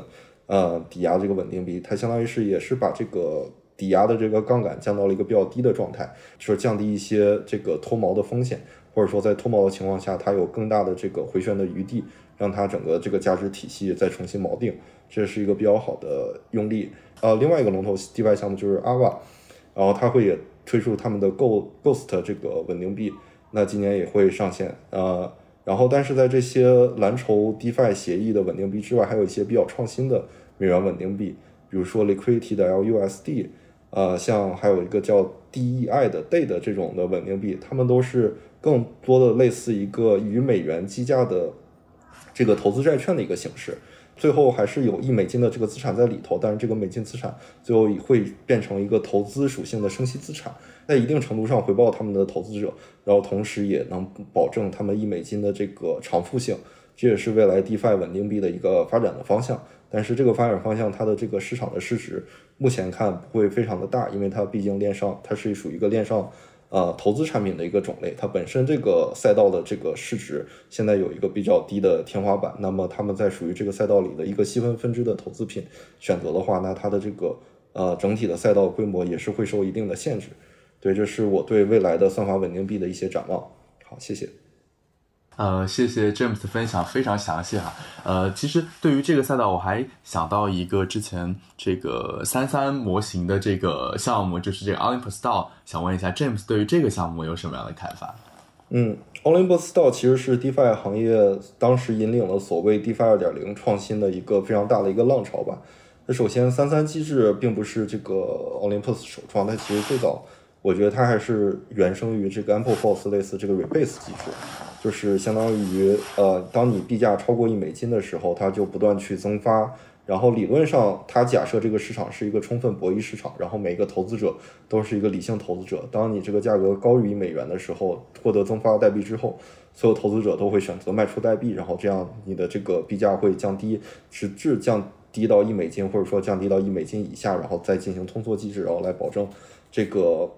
呃抵押这个稳定币，它相当于是也是把这个。抵押的这个杠杆降到了一个比较低的状态，就是降低一些这个脱锚的风险，或者说在脱锚的情况下，它有更大的这个回旋的余地，让它整个这个价值体系再重新锚定，这是一个比较好的用力。呃，另外一个龙头 DeFi 项目就是 Ava，然后它会也推出他们的 Go Ghost 这个稳定币，那今年也会上线。呃，然后但是在这些蓝筹 DeFi 协议的稳定币之外，还有一些比较创新的美元稳定币，比如说 Liquidity 的 LUSD。呃，像还有一个叫 DEI 的 Day 的这种的稳定币，它们都是更多的类似一个与美元计价的这个投资债券的一个形式。最后还是有一美金的这个资产在里头，但是这个美金资产最后会变成一个投资属性的生息资产，在一定程度上回报他们的投资者，然后同时也能保证他们一美金的这个偿付性。这也是未来 DeFi 稳定币的一个发展的方向。但是这个发展方向，它的这个市场的市值目前看不会非常的大，因为它毕竟链上它是属于一个链上呃投资产品的一个种类，它本身这个赛道的这个市值现在有一个比较低的天花板。那么他们在属于这个赛道里的一个细分分支的投资品选择的话，那它的这个呃整体的赛道规模也是会受一定的限制。对，这是我对未来的算法稳定币的一些展望。好，谢谢。呃，谢谢 James 的分享，非常详细哈。呃，其实对于这个赛道，我还想到一个之前这个三三模型的这个项目，就是这个 Olympus DAO。想问一下 James，对于这个项目有什么样的看法？嗯，Olympus DAO 其实是 DeFi 行业当时引领了所谓 DeFi 二点零创新的一个非常大的一个浪潮吧。那首先，三三机制并不是这个 Olympus 首创，它其实最早，我觉得它还是原生于这个 Ample Force 类似这个 Rebase 机制。就是相当于，呃，当你币价超过一美金的时候，它就不断去增发。然后理论上，它假设这个市场是一个充分博弈市场，然后每个投资者都是一个理性投资者。当你这个价格高于一美元的时候，获得增发代币之后，所有投资者都会选择卖出代币，然后这样你的这个币价会降低，直至降低到一美金，或者说降低到一美金以下，然后再进行通缩机制，然后来保证这个，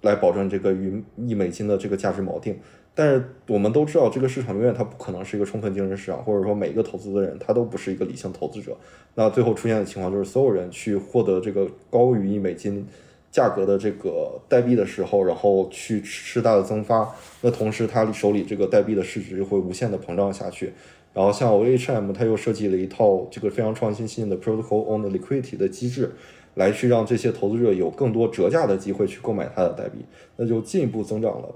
来保证这个与一美金的这个价值锚定。但是我们都知道，这个市场永远它不可能是一个充分竞争市场，或者说每一个投资的人他都不是一个理性投资者。那最后出现的情况就是，所有人去获得这个高于一美金价格的这个代币的时候，然后去吃大的增发，那同时他手里这个代币的市值会无限的膨胀下去。然后像 OHM，它又设计了一套这个非常创新性的 Protocol on the Liquidity 的机制，来去让这些投资者有更多折价的机会去购买它的代币，那就进一步增长了。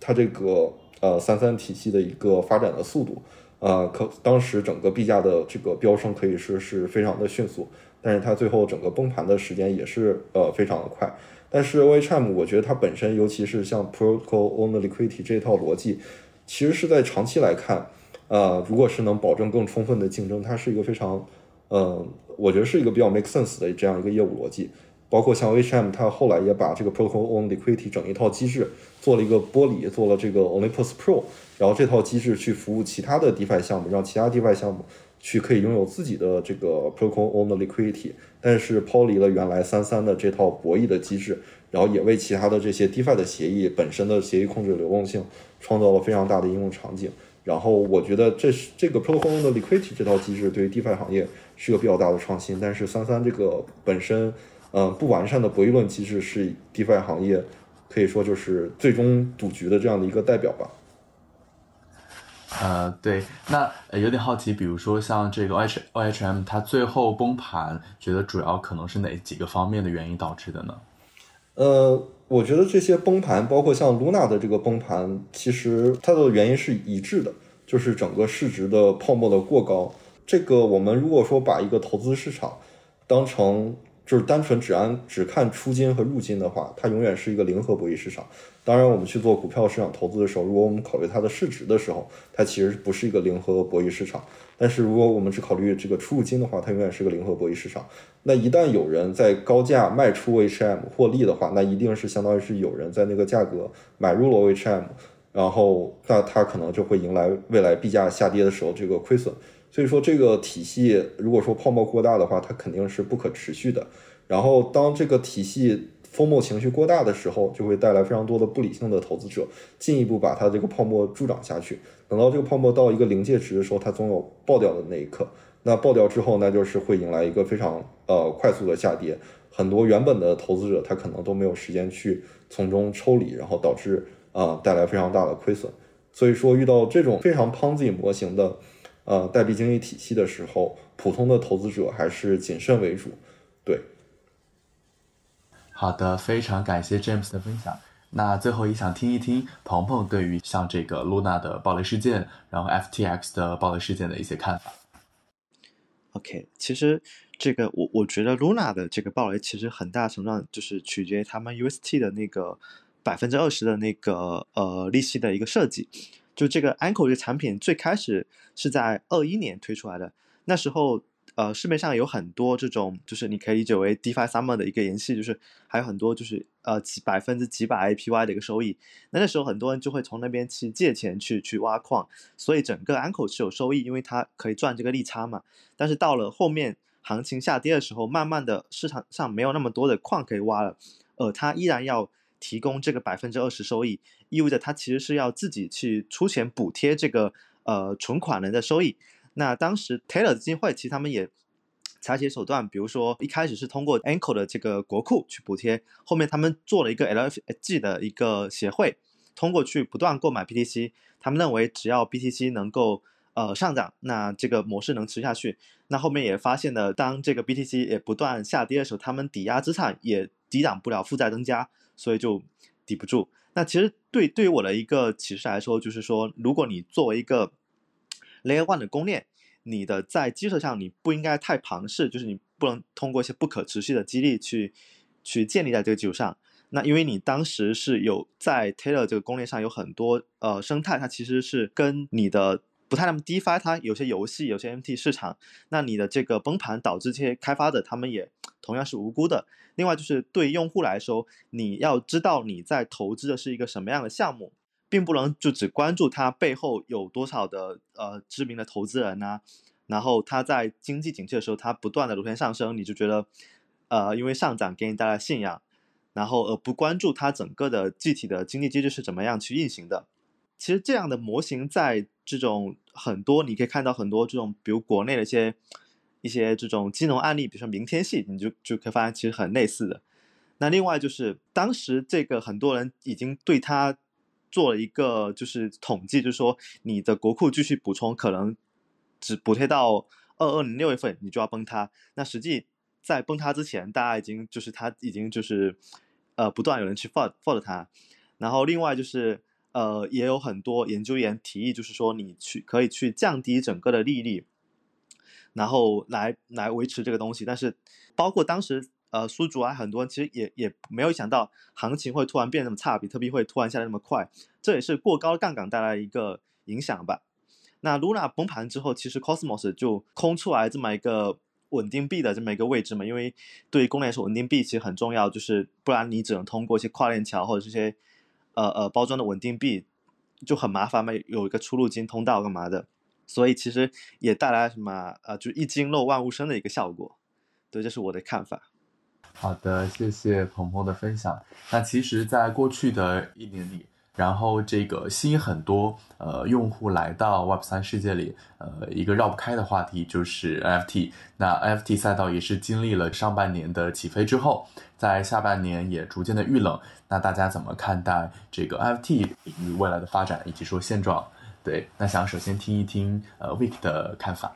它这个呃三三体系的一个发展的速度，呃，可当时整个币价的这个飙升可以说是非常的迅速，但是它最后整个崩盘的时间也是呃非常的快。但是 OHM 我觉得它本身，尤其是像 Protocol on Liquidity 这套逻辑，其实是在长期来看，呃，如果是能保证更充分的竞争，它是一个非常，呃，我觉得是一个比较 make sense 的这样一个业务逻辑。包括像 H M，它后来也把这个 Protocol on Liquidity 整一套机制做了一个剥离，做了这个 Olympus Pro，然后这套机制去服务其他的 DeFi 项目，让其他 DeFi 项目去可以拥有自己的这个 protocol own liquidity，但是抛离了原来三三的这套博弈的机制，然后也为其他的这些 DeFi 的协议本身的协议控制流动性创造了非常大的应用场景。然后我觉得这是这个 protocol own liquidity 这套机制对于 DeFi 行业是个比较大的创新，但是三三这个本身嗯不完善的博弈论机制是 DeFi 行业可以说就是最终赌局的这样的一个代表吧。呃，对，那有点好奇，比如说像这个 O H O H M，它最后崩盘，觉得主要可能是哪几个方面的原因导致的呢？呃，我觉得这些崩盘，包括像 Luna 的这个崩盘，其实它的原因是一致的，就是整个市值的泡沫的过高。这个我们如果说把一个投资市场当成就是单纯只按只看出金和入金的话，它永远是一个零和博弈市场。当然，我们去做股票市场投资的时候，如果我们考虑它的市值的时候，它其实不是一个零和博弈市场。但是如果我们只考虑这个出入金的话，它永远是个零和博弈市场。那一旦有人在高价卖出 HM 获利的话，那一定是相当于是有人在那个价格买入了 HM，然后那它可能就会迎来未来币价下跌的时候这个亏损。所以说这个体系如果说泡沫过大的话，它肯定是不可持续的。然后当这个体系，风暴情绪过大的时候，就会带来非常多的不理性的投资者，进一步把它这个泡沫助长下去。等到这个泡沫到一个临界值的时候，它总有爆掉的那一刻。那爆掉之后，那就是会迎来一个非常呃快速的下跌。很多原本的投资者他可能都没有时间去从中抽离，然后导致啊带来非常大的亏损。所以说，遇到这种非常 Ponzi 模型的呃代币经济体系的时候，普通的投资者还是谨慎为主。对。好的，非常感谢 James 的分享。那最后也想听一听鹏鹏对于像这个 Luna 的暴雷事件，然后 FTX 的暴雷事件的一些看法。OK，其实这个我我觉得 Luna 的这个暴雷其实很大程度上就是取决于他们 UST 的那个百分之二十的那个呃利息的一个设计。就这个 Anchor 这个产品最开始是在二一年推出来的，那时候。呃，市面上有很多这种，就是你可以理解为 DeFi Summer 的一个延续，就是还有很多就是呃几百分之几百 APY 的一个收益。那那时候很多人就会从那边去借钱去去挖矿，所以整个 Anchor 是有收益，因为它可以赚这个利差嘛。但是到了后面行情下跌的时候，慢慢的市场上没有那么多的矿可以挖了，呃，它依然要提供这个百分之二十收益，意味着他其实是要自己去出钱补贴这个呃存款人的收益。那当时 Taylor 基金会其实他们也采取手段，比如说一开始是通过 Ankle 的这个国库去补贴，后面他们做了一个 LFG 的一个协会，通过去不断购买 BTC，他们认为只要 BTC 能够呃上涨，那这个模式能持下去。那后面也发现了，当这个 BTC 也不断下跌的时候，他们抵押资产也抵挡不了负债增加，所以就抵不住。那其实对对于我的一个启示来说，就是说，如果你作为一个 Layer One 的公链，你的在基础上你不应该太庞氏，就是你不能通过一些不可持续的激励去去建立在这个基础上。那因为你当时是有在 Taylor 这个公链上有很多呃生态，它其实是跟你的不太那么 DeFi，它有些游戏有些 MT 市场，那你的这个崩盘导致这些开发者他们也同样是无辜的。另外就是对用户来说，你要知道你在投资的是一个什么样的项目。并不能就只关注它背后有多少的呃知名的投资人呐，然后它在经济景气的时候，它不断的螺旋上升，你就觉得呃因为上涨给你带来信仰，然后而不关注它整个的具体的经济机制是怎么样去运行的。其实这样的模型在这种很多你可以看到很多这种比如国内的一些一些这种金融案例，比如说明天系，你就就可以发现其实很类似的。那另外就是当时这个很多人已经对它。做了一个就是统计，就是说你的国库继续补充，可能只补贴到二二年六月份，你就要崩塌。那实际在崩塌之前，大家已经就是他已经就是呃不断有人去 f o l f o l 它。然后另外就是呃也有很多研究员提议，就是说你去可以去降低整个的利率，然后来来维持这个东西。但是包括当时。呃，苏主啊，很多人其实也也没有想到行情会突然变那么差，比特币会突然下来那么快，这也是过高的杠杆带来一个影响吧。那 Luna 崩盘之后，其实 Cosmos 就空出来这么一个稳定币的这么一个位置嘛，因为对于公链来说，稳定币其实很重要，就是不然你只能通过一些跨链桥或者这些呃呃包装的稳定币就很麻烦嘛，有一个出入金通道干嘛的。所以其实也带来什么呃，就一惊漏万物生的一个效果。对，这是我的看法。好的，谢谢鹏鹏的分享。那其实，在过去的一年里，然后这个吸引很多呃用户来到 Web 三世界里，呃，一个绕不开的话题就是 NFT。那 NFT 赛道也是经历了上半年的起飞之后，在下半年也逐渐的遇冷。那大家怎么看待这个 NFT 领域未来的发展，以及说现状？对，那想首先听一听呃 Vic 的看法。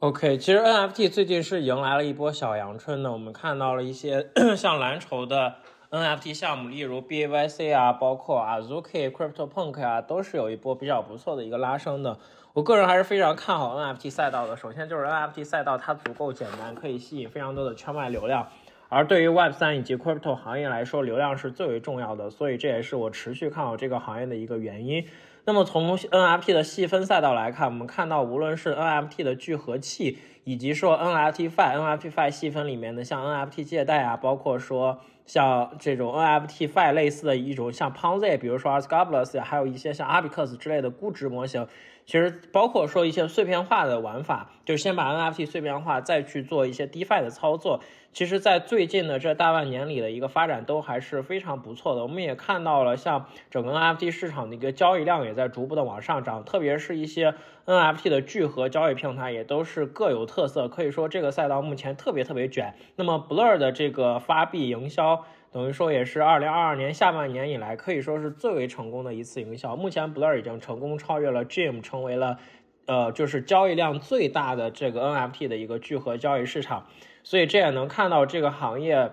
OK，其实 NFT 最近是迎来了一波小阳春的，我们看到了一些 像蓝筹的 NFT 项目，例如 BAYC 啊，包括 Azuki、CryptoPunk 啊，都是有一波比较不错的一个拉升的。我个人还是非常看好 NFT 赛道的。首先就是 NFT 赛道它足够简单，可以吸引非常多的圈外流量，而对于 Web 三以及 Crypto 行业来说，流量是最为重要的，所以这也是我持续看好这个行业的一个原因。那么从 NFT 的细分赛道来看，我们看到无论是 NFT 的聚合器，以及说 NFT Fi、NFT Fi 细分里面的像 NFT 借贷啊，包括说像这种 NFT Fi 类似的一种像 Ponzi，比如说 a s c a b l u s 还有一些像 Abacus 之类的估值模型，其实包括说一些碎片化的玩法，就是先把 NFT 碎片化，再去做一些 DeFi 的操作。其实，在最近的这大半年里的一个发展都还是非常不错的。我们也看到了，像整个 NFT 市场的一个交易量也在逐步的往上涨，特别是一些 NFT 的聚合交易平台也都是各有特色。可以说，这个赛道目前特别特别卷。那么，Blur 的这个发币营销，等于说也是2022年下半年以来可以说是最为成功的一次营销。目前，Blur 已经成功超越了 Gem，成为了呃，就是交易量最大的这个 NFT 的一个聚合交易市场。所以这也能看到这个行业，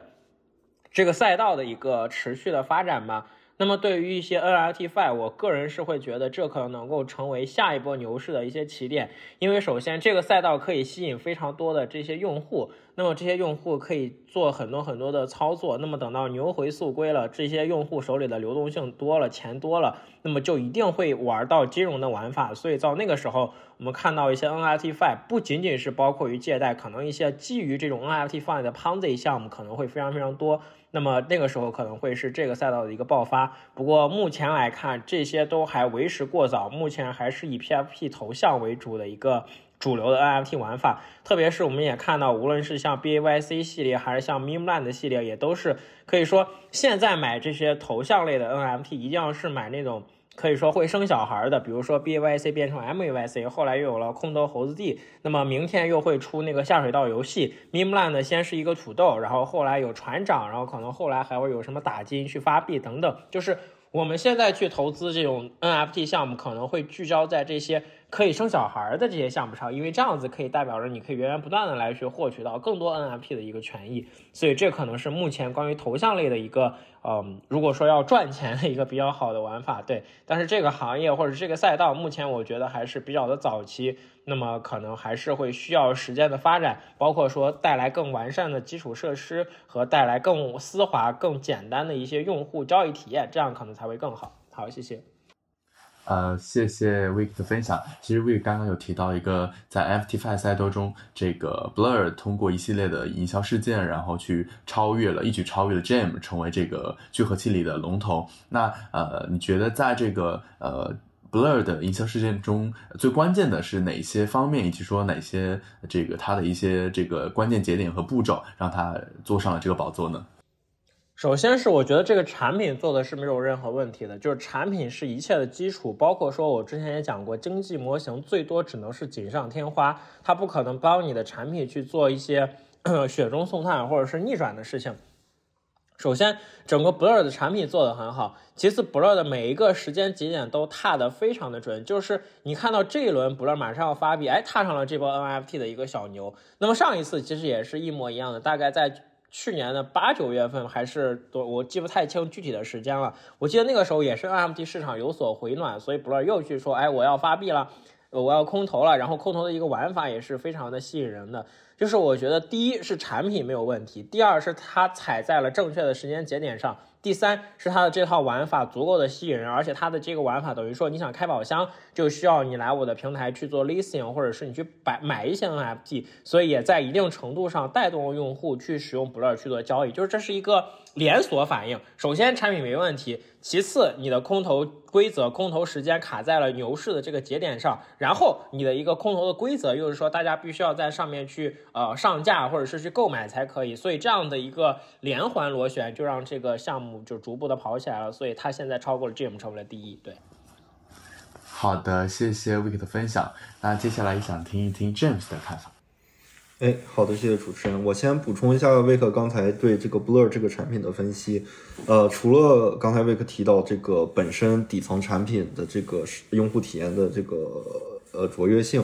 这个赛道的一个持续的发展吧。那么对于一些 NFT Fi，我个人是会觉得这可能能够成为下一波牛市的一些起点，因为首先这个赛道可以吸引非常多的这些用户。那么这些用户可以做很多很多的操作，那么等到牛回速归了，这些用户手里的流动性多了，钱多了，那么就一定会玩到金融的玩法。所以到那个时候，我们看到一些 NFT Fi 不仅仅是包括于借贷，可能一些基于这种 NFT Fi 的 Ponzi 项目可能会非常非常多。那么那个时候可能会是这个赛道的一个爆发。不过目前来看，这些都还为时过早，目前还是以 PFP 头像为主的一个。主流的 NFT 玩法，特别是我们也看到，无论是像 BAYC 系列，还是像 Memeland 系列，也都是可以说，现在买这些头像类的 NFT，一定要是买那种可以说会生小孩的，比如说 BAYC 变成 MAYC，后来又有了空投猴子地，那么明天又会出那个下水道游戏。Memeland 先是一个土豆，然后后来有船长，然后可能后来还会有什么打金去发币等等，就是我们现在去投资这种 NFT 项目，可能会聚焦在这些。可以生小孩的这些项目上，因为这样子可以代表着你可以源源不断的来去获取到更多 NFT 的一个权益，所以这可能是目前关于头像类的一个，嗯，如果说要赚钱的一个比较好的玩法，对。但是这个行业或者这个赛道，目前我觉得还是比较的早期，那么可能还是会需要时间的发展，包括说带来更完善的基础设施和带来更丝滑、更简单的一些用户交易体验，这样可能才会更好。好，谢谢。呃，谢谢 Vic 的分享。其实 Vic 刚刚有提到一个，在 FT Five 赛道中，这个 Blur 通过一系列的营销事件，然后去超越了，一举超越了 Gem，成为这个聚合器里的龙头。那呃，你觉得在这个呃 Blur 的营销事件中，最关键的是哪些方面，以及说哪些这个它的一些这个关键节点和步骤，让它坐上了这个宝座呢？首先是我觉得这个产品做的是没有任何问题的，就是产品是一切的基础，包括说我之前也讲过，经济模型最多只能是锦上添花，它不可能帮你的产品去做一些 雪中送炭或者是逆转的事情。首先，整个 Blur 的产品做得很好，其次 Blur 的每一个时间节点都踏得非常的准，就是你看到这一轮 Blur 马上要发币，哎，踏上了这波 NFT 的一个小牛。那么上一次其实也是一模一样的，大概在。去年的八九月份还是多，我记不太清具体的时间了。我记得那个时候也是 NFT 市场有所回暖，所以 Blur 又去说，哎，我要发币了，我要空投了。然后空投的一个玩法也是非常的吸引人的。就是我觉得第一是产品没有问题，第二是它踩在了正确的时间节点上。第三是它的这套玩法足够的吸引人，而且它的这个玩法等于说你想开宝箱就需要你来我的平台去做 listing，或者是你去买买一些 NFT，所以也在一定程度上带动了用户去使用 Blur 去做交易，就是这是一个连锁反应。首先产品没问题，其次你的空投规则、空投时间卡在了牛市的这个节点上，然后你的一个空投的规则又是说大家必须要在上面去呃上架或者是去购买才可以，所以这样的一个连环螺旋就让这个项目就逐步的跑起来了，所以它现在超过了 Gem 成为了第一。对，好的，谢谢 Vick 的分享。那接下来想听一听 James 的看法。哎，好的，谢谢主持人。我先补充一下威克刚才对这个 Blur 这个产品的分析。呃，除了刚才威克提到这个本身底层产品的这个用户体验的这个呃卓越性，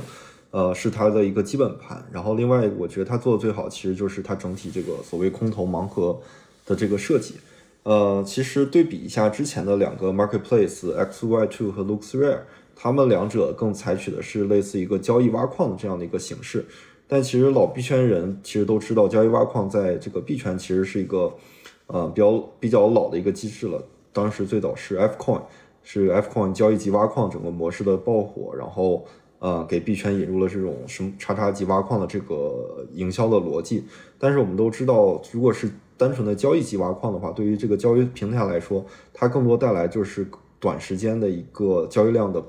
呃是它的一个基本盘。然后另外，我觉得它做的最好其实就是它整体这个所谓空投盲盒的这个设计。呃，其实对比一下之前的两个 marketplace XY2 和 LooksRare，他们两者更采取的是类似一个交易挖矿的这样的一个形式。但其实老币圈人其实都知道，交易挖矿在这个币圈其实是一个呃比较比较老的一个机制了。当时最早是 Fcoin，是 Fcoin 交易及挖矿整个模式的爆火，然后呃给币圈引入了这种什么叉叉级挖矿的这个营销的逻辑。但是我们都知道，如果是单纯的交易级挖矿的话，对于这个交易平台来说，它更多带来就是短时间的一个交易量的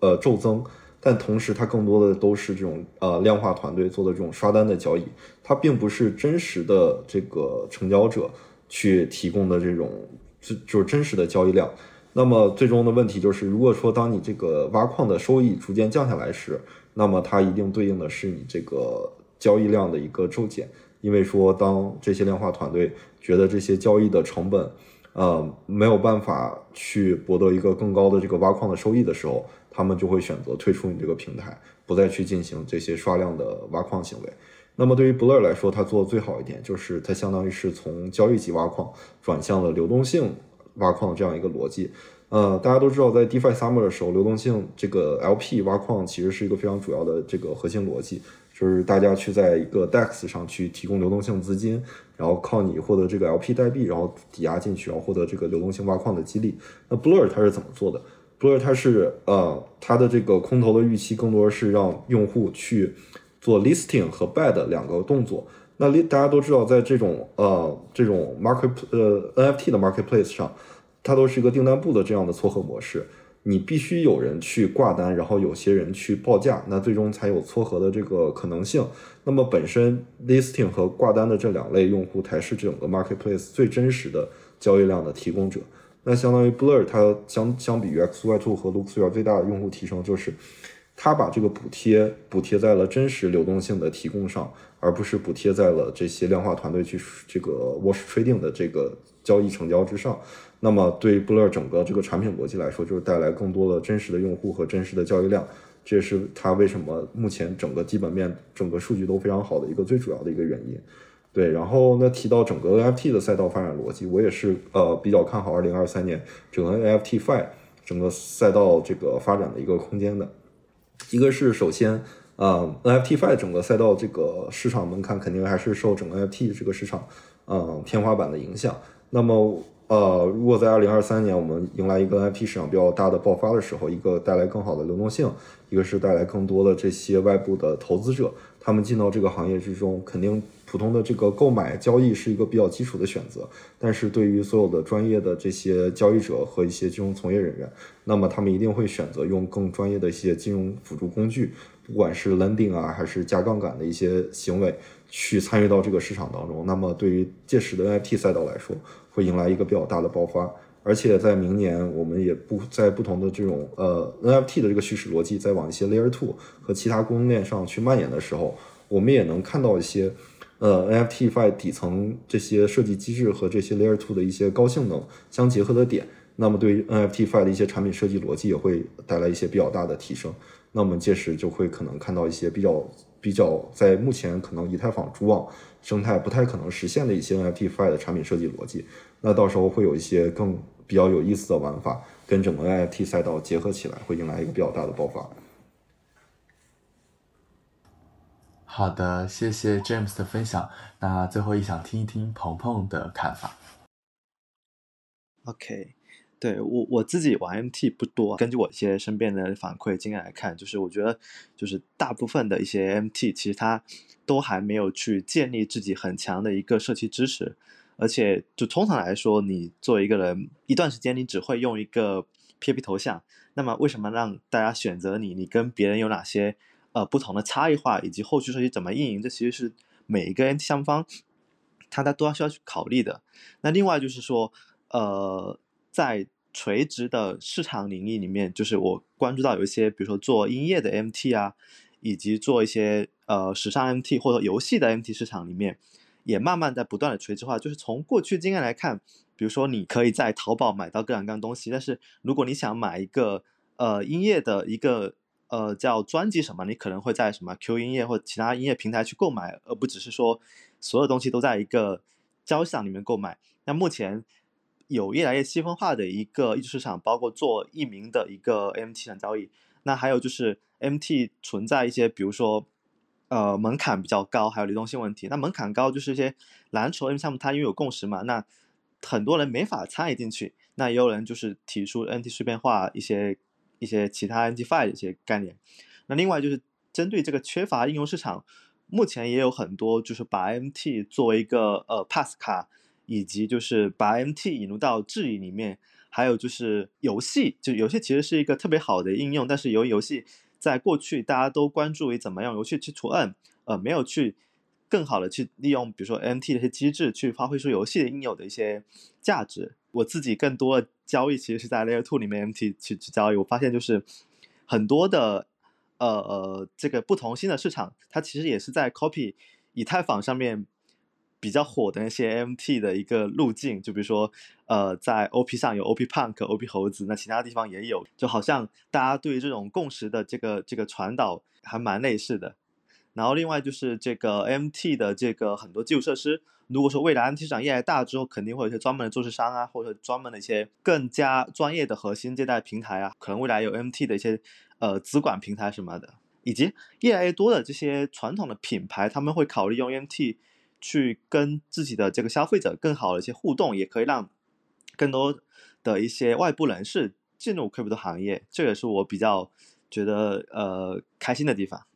呃骤增，但同时它更多的都是这种呃量化团队做的这种刷单的交易，它并不是真实的这个成交者去提供的这种就就是真实的交易量。那么最终的问题就是，如果说当你这个挖矿的收益逐渐降下来时，那么它一定对应的是你这个交易量的一个骤减。因为说，当这些量化团队觉得这些交易的成本，呃，没有办法去博得一个更高的这个挖矿的收益的时候，他们就会选择退出你这个平台，不再去进行这些刷量的挖矿行为。那么对于 Blur 来说，它做的最好一点，就是它相当于是从交易级挖矿转向了流动性挖矿这样一个逻辑。呃，大家都知道，在 DeFi Summer 的时候，流动性这个 LP 挖矿其实是一个非常主要的这个核心逻辑。就是大家去在一个 DEX 上去提供流动性资金，然后靠你获得这个 LP 代币，然后抵押进去，然后获得这个流动性挖矿的激励。那 Blur 它是怎么做的？Blur 它是呃，它的这个空投的预期更多是让用户去做 listing 和 buy 两个动作。那大家都知道，在这种呃这种 market 呃 NFT 的 marketplace 上，它都是一个订单簿的这样的撮合模式。你必须有人去挂单，然后有些人去报价，那最终才有撮合的这个可能性。那么本身 listing 和挂单的这两类用户才是整个 marketplace 最真实的交易量的提供者。那相当于 Blur 它相相比于 XY2 和 LooksRare 最大的用户提升就是，它把这个补贴补贴在了真实流动性的提供上，而不是补贴在了这些量化团队去这个 wash trading 的这个交易成交之上。那么对于 Blur 整个这个产品逻辑来说，就是带来更多的真实的用户和真实的交易量，这也是它为什么目前整个基本面、整个数据都非常好的一个最主要的一个原因。对，然后那提到整个 NFT 的赛道发展逻辑，我也是呃比较看好2023年整个 NFTFi 整个赛道这个发展的一个空间的。一个是首先，呃，NFTFi 整个赛道这个市场门槛肯定还是受整个 NFT 这个市场，嗯，天花板的影响。那么呃，如果在二零二三年我们迎来一个 NFT 市场比较大的爆发的时候，一个带来更好的流动性，一个是带来更多的这些外部的投资者，他们进到这个行业之中，肯定普通的这个购买交易是一个比较基础的选择。但是对于所有的专业的这些交易者和一些金融从业人员，那么他们一定会选择用更专业的一些金融辅助工具，不管是 lending 啊，还是加杠杆的一些行为，去参与到这个市场当中。那么对于届时的 NFT 赛道来说，会迎来一个比较大的爆发，而且在明年，我们也不在不同的这种呃 NFT 的这个叙事逻辑在往一些 Layer Two 和其他供应链上去蔓延的时候，我们也能看到一些呃 NFTFi 底层这些设计机制和这些 Layer Two 的一些高性能相结合的点。那么对于 NFTFi 的一些产品设计逻辑也会带来一些比较大的提升。那我们届时就会可能看到一些比较比较在目前可能以太坊主网生态不太可能实现的一些 NFTFi 的产品设计逻辑。那到时候会有一些更比较有意思的玩法，跟整个 NFT 赛道结合起来，会迎来一个比较大的爆发。好的，谢谢 James 的分享。那最后也想听一听鹏鹏的看法。OK，对我我自己玩 MT 不多，根据我一些身边的反馈经验来看，就是我觉得就是大部分的一些 MT 其实它都还没有去建立自己很强的一个社区支持，而且就通常来说，你作为一个人一段时间你只会用一个 PAP 头像，那么为什么让大家选择你？你跟别人有哪些呃不同的差异化，以及后续设计怎么运营？这其实是每一个 MT 项目方他他都要需要去考虑的。那另外就是说。呃，在垂直的市场领域里面，就是我关注到有一些，比如说做音乐的 MT 啊，以及做一些呃时尚 MT 或者游戏的 MT 市场里面，也慢慢在不断的垂直化。就是从过去经验来看，比如说你可以在淘宝买到各种各样东西，但是如果你想买一个呃音乐的一个呃叫专辑什么，你可能会在什么 Q 音乐或其他音乐平台去购买，而不只是说所有东西都在一个交响里面购买。那目前。有越来越细分化的一个艺术市场，包括做艺名的一个 MT 市场交易。那还有就是 MT 存在一些，比如说，呃，门槛比较高，还有流动性问题。那门槛高就是一些蓝筹 M 项目，它因为有共识嘛，那很多人没法参与进去。那也有人就是提出 N T 碎片化一些一些其他 N T Fi 的一些概念。那另外就是针对这个缺乏应用市场，目前也有很多就是把 MT 作为一个呃 Pass 卡。以及就是把 MT 引入到治理里面，还有就是游戏，就游戏其实是一个特别好的应用，但是由于游戏在过去大家都关注于怎么样游戏去图案，呃，没有去更好的去利用，比如说 MT 的一些机制去发挥出游戏的应有的一些价值。我自己更多的交易其实是在 Layer Two 里面 MT 去去交易，我发现就是很多的呃呃这个不同新的市场，它其实也是在 copy 以太坊上面。比较火的那些 MT 的一个路径，就比如说，呃，在 OP 上有 OP Punk、OP 猴子，那其他地方也有，就好像大家对于这种共识的这个这个传导还蛮类似的。然后另外就是这个 MT 的这个很多基础设施，如果说未来 MT 市场越来越大之后，肯定会有一些专门的做市商啊，或者专门的一些更加专业的核心借贷平台啊，可能未来有 MT 的一些呃资管平台什么的，以及越来越多的这些传统的品牌，他们会考虑用 MT。去跟自己的这个消费者更好的一些互动，也可以让更多的一些外部人士进入 Crypto 行业，这也是我比较觉得呃开心的地方。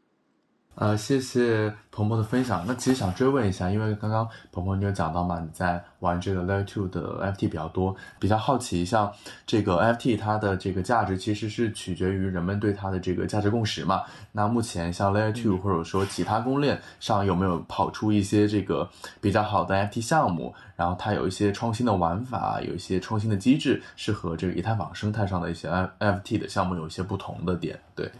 呃，谢谢鹏鹏的分享。那其实想追问一下，因为刚刚鹏鹏你有讲到嘛，你在玩这个 Layer Two 的 NFT 比较多，比较好奇，像这个 NFT 它的这个价值其实是取决于人们对它的这个价值共识嘛。那目前像 Layer Two 或者说其他公链上有没有跑出一些这个比较好的 NFT 项目？然后它有一些创新的玩法，有一些创新的机制，是和这个以太坊生态上的一些 NFT 的项目有一些不同的点，对。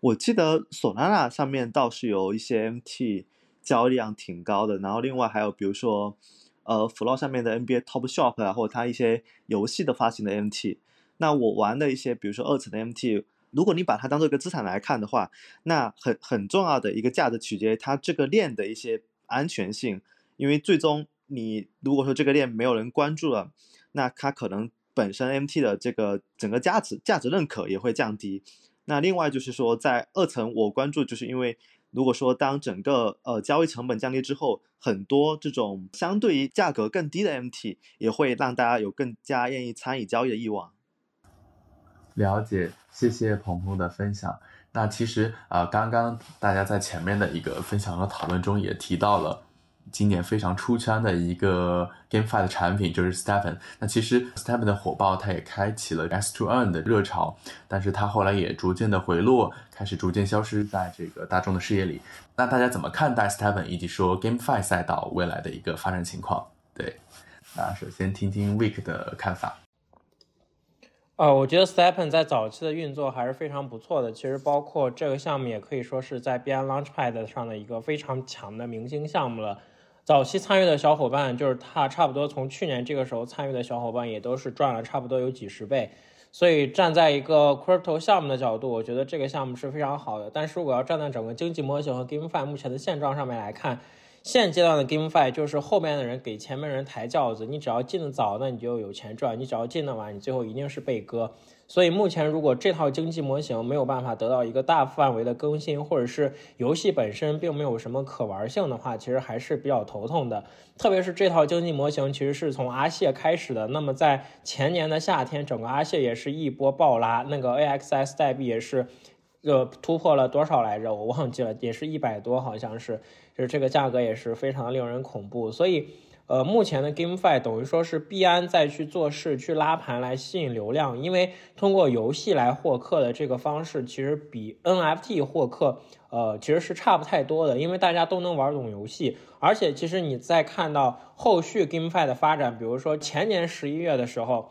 我记得索拉纳上面倒是有一些 MT 交易量挺高的，然后另外还有比如说，呃，Flow 上面的 NBA Top Shop 啊，或者它一些游戏的发行的 MT。那我玩的一些，比如说二层的 MT，如果你把它当做一个资产来看的话，那很很重要的一个价值取决于它这个链的一些安全性，因为最终你如果说这个链没有人关注了，那它可能本身 MT 的这个整个价值价值认可也会降低。那另外就是说，在二层我关注，就是因为如果说当整个呃交易成本降低之后，很多这种相对于价格更低的 MT 也会让大家有更加愿意参与交易的欲望。了解，谢谢鹏鹏的分享。那其实啊，刚刚大家在前面的一个分享和讨论中也提到了。今年非常出圈的一个 GameFi 的产品就是 Stephen。那其实 Stephen 的火爆，它也开启了 S to Earn 的热潮，但是它后来也逐渐的回落，开始逐渐消失在这个大众的视野里。那大家怎么看待 Stephen，以及说 GameFi 赛道未来的一个发展情况？对，那首先听听 Week 的看法。呃，我觉得 Stephen 在早期的运作还是非常不错的。其实包括这个项目也可以说是在 b n Launchpad 上的一个非常强的明星项目了。早期参与的小伙伴，就是他差不多从去年这个时候参与的小伙伴，也都是赚了差不多有几十倍。所以站在一个 crypto 项目的角度，我觉得这个项目是非常好的。但是如果要站在整个经济模型和 GameFi 目前的现状上面来看，现阶段的 GameFi 就是后面的人给前面人抬轿子，你只要进的早，那你就有钱赚；你只要进的晚，你最后一定是被割。所以目前，如果这套经济模型没有办法得到一个大范围的更新，或者是游戏本身并没有什么可玩性的话，其实还是比较头痛的。特别是这套经济模型其实是从阿谢开始的，那么在前年的夏天，整个阿谢也是一波暴拉，那个 AXS 代币也是，呃，突破了多少来着？我忘记了，也是一百多，好像是，就是这个价格也是非常令人恐怖，所以。呃，目前的 GameFi 等于说是币安在去做事、去拉盘来吸引流量，因为通过游戏来获客的这个方式，其实比 NFT 获客，呃，其实是差不太多的，因为大家都能玩懂游戏。而且，其实你在看到后续 GameFi 的发展，比如说前年十一月的时候，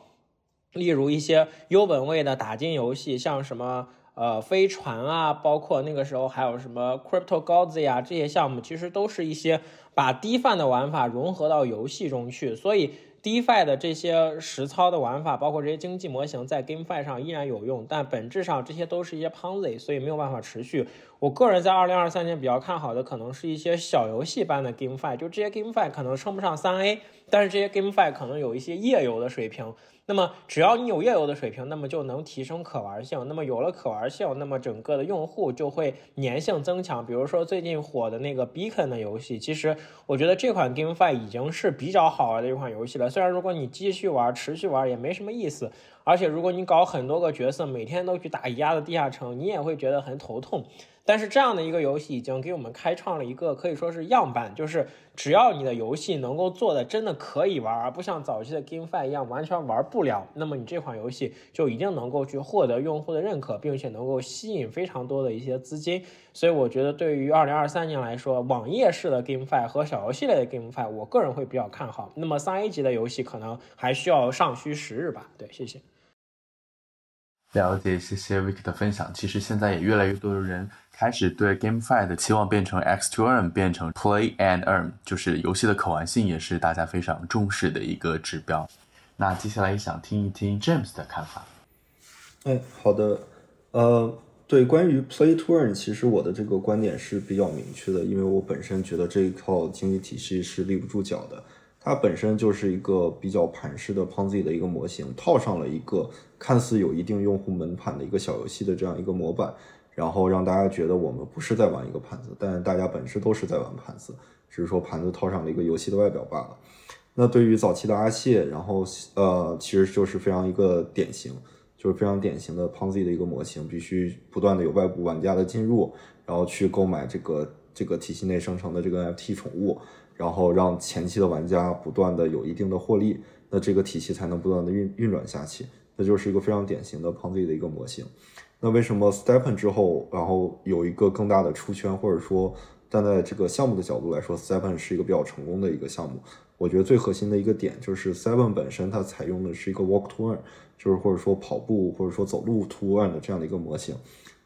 例如一些优本位的打金游戏，像什么。呃，飞船啊，包括那个时候还有什么 Crypto Gods 呀，这些项目其实都是一些把 DeFi 的玩法融合到游戏中去，所以 DeFi 的这些实操的玩法，包括这些经济模型，在 GameFi 上依然有用，但本质上这些都是一些 Ponzi，所以没有办法持续。我个人在二零二三年比较看好的，可能是一些小游戏般的 GameFi，就这些 GameFi 可能称不上三 A，但是这些 GameFi 可能有一些页游的水平。那么只要你有页游的水平，那么就能提升可玩性。那么有了可玩性，那么整个的用户就会粘性增强。比如说最近火的那个 Beacon 的游戏，其实我觉得这款 GameFi 已经是比较好玩的一款游戏了。虽然如果你继续玩、持续玩也没什么意思，而且如果你搞很多个角色，每天都去打一样的地下城，你也会觉得很头痛。但是这样的一个游戏已经给我们开创了一个可以说是样板，就是只要你的游戏能够做的真的可以玩，而不像早期的 GameFi 一样完全玩不了，那么你这款游戏就一定能够去获得用户的认可，并且能够吸引非常多的一些资金。所以我觉得对于二零二三年来说，网页式的 GameFi 和小游戏类的 GameFi，我个人会比较看好。那么三 A 级的游戏可能还需要尚需时日吧。对，谢谢。了解，谢谢 Vic 的分享。其实现在也越来越多的人。开始对 GameFi 的期望变成 X to Earn，变成 Play and Earn，就是游戏的可玩性也是大家非常重视的一个指标。那接下来也想听一听 James 的看法。哎，好的，呃，对，关于 Play to Earn，其实我的这个观点是比较明确的，因为我本身觉得这一套经济体系是立不住脚的，它本身就是一个比较盘式的 Ponzi 的一个模型，套上了一个看似有一定用户门槛的一个小游戏的这样一个模板。然后让大家觉得我们不是在玩一个盘子，但大家本质都是在玩盘子，只是说盘子套上了一个游戏的外表罢了。那对于早期的阿谢，然后呃，其实就是非常一个典型，就是非常典型的 Ponzi 的一个模型，必须不断的有外部玩家的进入，然后去购买这个这个体系内生成的这个 NFT 宠物，然后让前期的玩家不断的有一定的获利，那这个体系才能不断的运运转下去，那就是一个非常典型的 Ponzi 的一个模型。那为什么 Stepen 之后，然后有一个更大的出圈，或者说站在这个项目的角度来说，Stepen 是一个比较成功的一个项目？我觉得最核心的一个点就是 Stepen 本身它采用的是一个 Walk to Earn，就是或者说跑步或者说走路 to Earn 的这样的一个模型。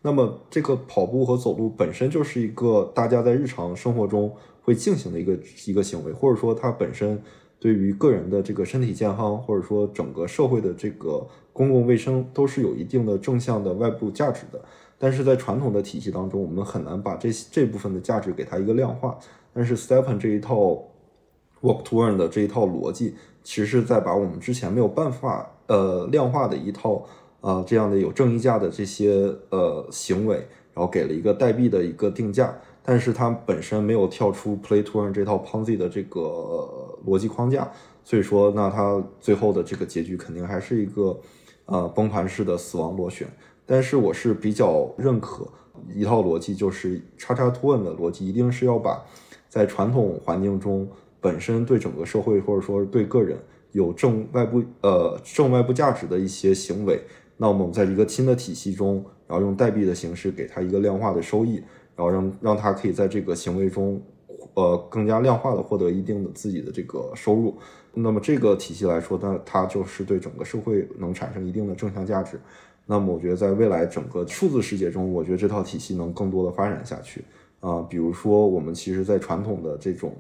那么这个跑步和走路本身就是一个大家在日常生活中会进行的一个一个行为，或者说它本身对于个人的这个身体健康，或者说整个社会的这个。公共卫生都是有一定的正向的外部价值的，但是在传统的体系当中，我们很难把这这部分的价值给它一个量化。但是 Stepen 这一套 Walk to Earn 的这一套逻辑，其实是在把我们之前没有办法呃量化的一套呃这样的有正溢价的这些呃行为，然后给了一个代币的一个定价，但是它本身没有跳出 Play to Earn 这套 Ponzi 的这个逻辑框架，所以说那它最后的这个结局肯定还是一个。呃，崩盘式的死亡螺旋，但是我是比较认可一套逻辑，就是叉叉突问的逻辑，一定是要把在传统环境中本身对整个社会或者说对个人有正外部呃正外部价值的一些行为，那我们在一个新的体系中，然后用代币的形式给他一个量化的收益，然后让让他可以在这个行为中。呃，更加量化的获得一定的自己的这个收入，那么这个体系来说，那它就是对整个社会能产生一定的正向价值。那么我觉得在未来整个数字世界中，我觉得这套体系能更多的发展下去。啊，比如说我们其实，在传统的这种。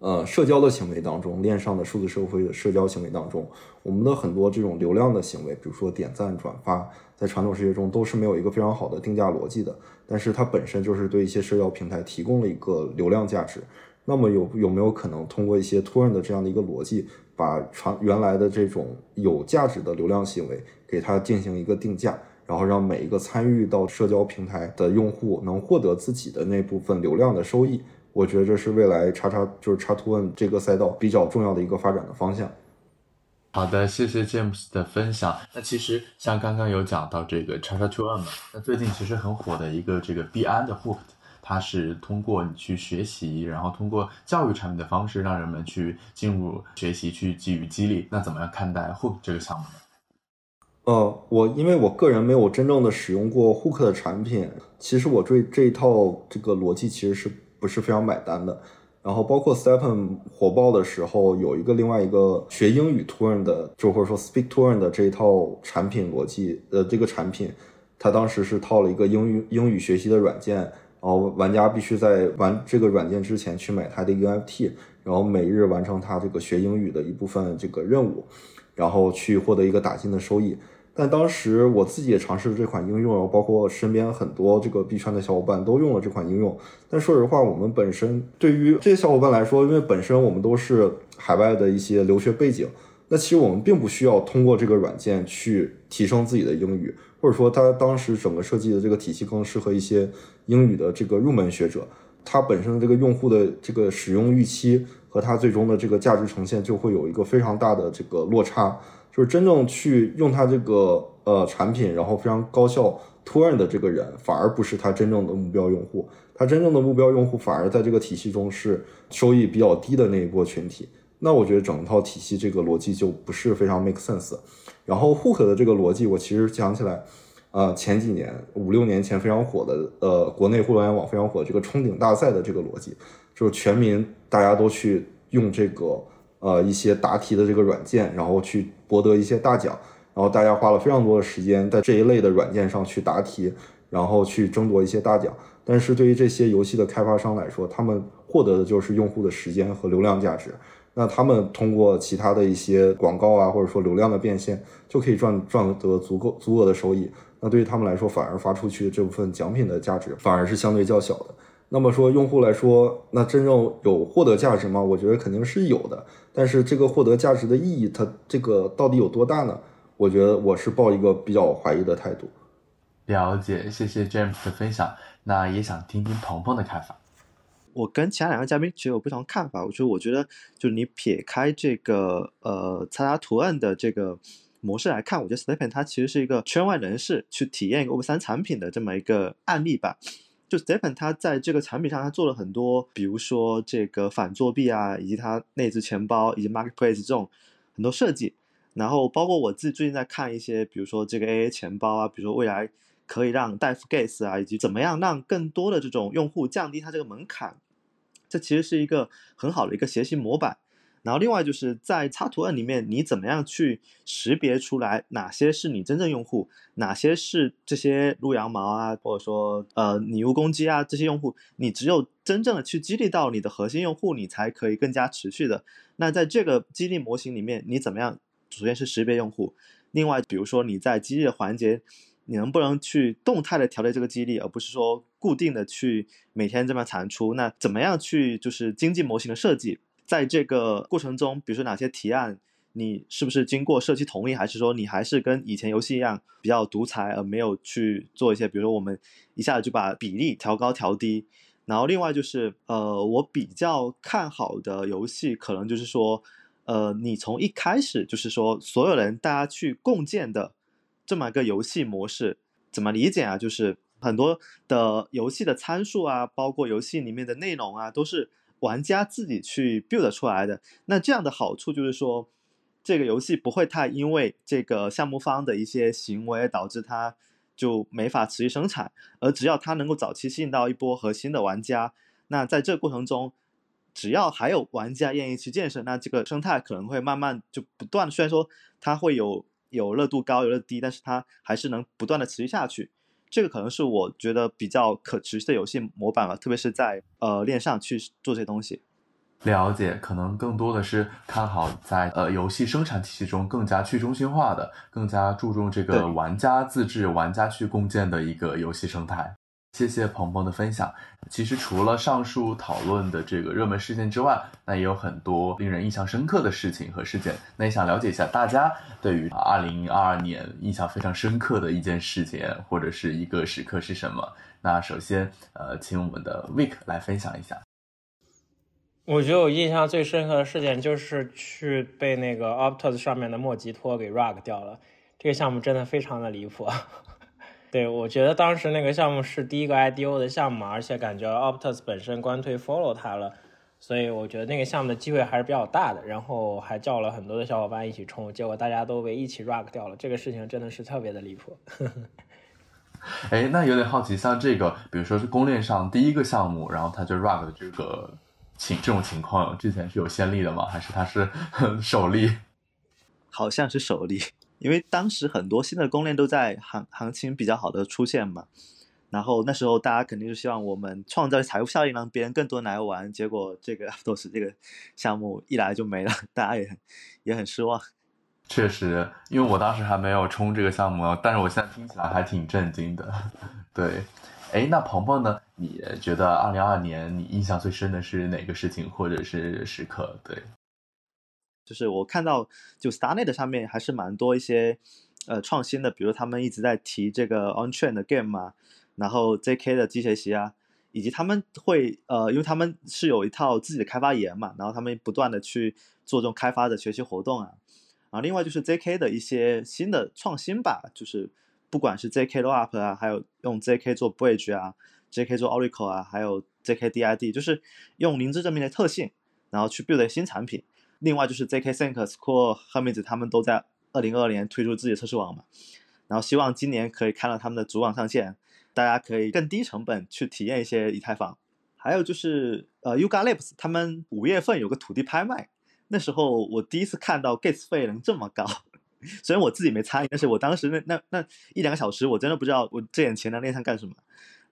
呃，社交的行为当中，链上的数字社会的社交行为当中，我们的很多这种流量的行为，比如说点赞、转发，在传统世界中都是没有一个非常好的定价逻辑的。但是它本身就是对一些社交平台提供了一个流量价值，那么有有没有可能通过一些 to N 的这样的一个逻辑，把传原来的这种有价值的流量行为给它进行一个定价，然后让每一个参与到社交平台的用户能获得自己的那部分流量的收益？我觉得这是未来叉叉就是叉 to N 这个赛道比较重要的一个发展的方向。好的，谢谢 James 的分享。那其实像刚刚有讲到这个叉叉 to N 嘛，那最近其实很火的一个这个币安的 Hook，。它是通过你去学习，然后通过教育产品的方式，让人们去进入学习，去给予激励。那怎么样看待 Hook 这个项目呢？呃，我因为我个人没有真正的使用过 Hook 的产品，其实我对这一套这个逻辑其实是不是非常买单的。然后包括 Stepen 火爆的时候，有一个另外一个学英语 Turn 的，就或者说 Speak Turn 的这一套产品逻辑，呃，这个产品，它当时是套了一个英语英语学习的软件。然后玩家必须在玩这个软件之前去买它的 UFT，然后每日完成它这个学英语的一部分这个任务，然后去获得一个打金的收益。但当时我自己也尝试了这款应用，然后包括身边很多这个币圈的小伙伴都用了这款应用。但说实话，我们本身对于这些小伙伴来说，因为本身我们都是海外的一些留学背景，那其实我们并不需要通过这个软件去提升自己的英语。或者说，它当时整个设计的这个体系更适合一些英语的这个入门学者，它本身的这个用户的这个使用预期和它最终的这个价值呈现就会有一个非常大的这个落差。就是真正去用它这个呃产品，然后非常高效 turn 的这个人，反而不是他真正的目标用户。他真正的目标用户反而在这个体系中是收益比较低的那一波群体。那我觉得整套体系这个逻辑就不是非常 make sense。然后 Hook 的这个逻辑，我其实讲起来，呃，前几年五六年前非常火的，呃，国内互联网非常火这个冲顶大赛的这个逻辑，就是全民大家都去用这个呃一些答题的这个软件，然后去博得一些大奖，然后大家花了非常多的时间在这一类的软件上去答题，然后去争夺一些大奖。但是对于这些游戏的开发商来说，他们获得的就是用户的时间和流量价值。那他们通过其他的一些广告啊，或者说流量的变现，就可以赚赚得足够足额的收益。那对于他们来说，反而发出去这部分奖品的价值反而是相对较小的。那么说用户来说，那真正有获得价值吗？我觉得肯定是有的。但是这个获得价值的意义，它这个到底有多大呢？我觉得我是抱一个比较怀疑的态度。了解，谢谢 James 的分享。那也想听听鹏鹏的看法。我跟其他两个嘉宾其实有不同看法。我觉得，我觉得就是你撇开这个呃擦擦图案的这个模式来看，我觉得 Stephen 他其实是一个圈外人士去体验一个 Web 三产品的这么一个案例吧。就 Stepen，他在这个产品上，他做了很多，比如说这个反作弊啊，以及他内置钱包以及 Marketplace 这种很多设计。然后包括我自己最近在看一些，比如说这个 AA 钱包啊，比如说未来。可以让代付 gas 啊，以及怎么样让更多的这种用户降低他这个门槛，这其实是一个很好的一个学习模板。然后另外就是在插图案里面，你怎么样去识别出来哪些是你真正用户，哪些是这些撸羊毛啊，或者说呃拟物攻击啊这些用户，你只有真正的去激励到你的核心用户，你才可以更加持续的。那在这个激励模型里面，你怎么样？首先是识别用户，另外比如说你在激励的环节。你能不能去动态的调节这个激励，而不是说固定的去每天这么产出？那怎么样去就是经济模型的设计，在这个过程中，比如说哪些提案，你是不是经过社区同意，还是说你还是跟以前游戏一样比较独裁，而没有去做一些，比如说我们一下子就把比例调高调低？然后另外就是，呃，我比较看好的游戏，可能就是说，呃，你从一开始就是说所有人大家去共建的。这么一个游戏模式怎么理解啊？就是很多的游戏的参数啊，包括游戏里面的内容啊，都是玩家自己去 build 出来的。那这样的好处就是说，这个游戏不会太因为这个项目方的一些行为导致它就没法持续生产，而只要它能够早期吸引到一波核心的玩家，那在这个过程中，只要还有玩家愿意去建设，那这个生态可能会慢慢就不断。虽然说它会有。有热度高，有热度低，但是它还是能不断的持续下去。这个可能是我觉得比较可持续的游戏模板了，特别是在呃链上去做这些东西。了解，可能更多的是看好在呃游戏生产体系中更加去中心化的，更加注重这个玩家自制、玩家去共建的一个游戏生态。谢谢鹏鹏的分享。其实除了上述讨论的这个热门事件之外，那也有很多令人印象深刻的事情和事件。那也想了解一下大家对于二零二二年印象非常深刻的一件事件或者是一个时刻是什么？那首先，呃，请我们的 Vic 来分享一下。我觉得我印象最深刻的事件就是去被那个 Optus 上面的莫吉托给 rug 掉了。这个项目真的非常的离谱。对，我觉得当时那个项目是第一个 IDO 的项目，而且感觉 Optus 本身官推 follow 它了，所以我觉得那个项目的机会还是比较大的。然后还叫了很多的小伙伴一起冲，结果大家都被一起 rug 掉了，这个事情真的是特别的离谱。哎，那有点好奇，像这个，比如说是公链上第一个项目，然后他就 rug 这个情这种情况，之前是有先例的吗？还是他是 首例？好像是首例。因为当时很多新的公链都在行行情比较好的出现嘛，然后那时候大家肯定是希望我们创造财富效应，让别人更多来玩。结果这个都是这个项目一来就没了，大家也很也很失望。确实，因为我当时还没有冲这个项目，但是我现在听起来还挺震惊的。对，哎，那鹏鹏呢？你觉得二零二二年你印象最深的是哪个事情或者是时刻？对。就是我看到，就 StarNet 上面还是蛮多一些呃创新的，比如他们一直在提这个 On-Chain 的 Game 嘛，然后 JK 的机学习啊，以及他们会呃，因为他们是有一套自己的开发语言嘛，然后他们不断的去做这种开发的学习活动啊，啊，另外就是 JK 的一些新的创新吧，就是不管是 JK Rollup 啊，还有用 JK 做 Bridge 啊，JK 做 Oracle 啊，还有 JK DID，就是用零知证明的特性，然后去 build 新产品。另外就是 ZK Sync、Score、Hermes 他们都在二零二二年推出自己的测试网嘛，然后希望今年可以看到他们的主网上线，大家可以更低成本去体验一些以太坊。还有就是呃，Uga Labs 他们五月份有个土地拍卖，那时候我第一次看到 Gas 费能这么高，虽然我自己没参与，但是我当时那那那一两个小时我真的不知道我这点钱能练上干什么。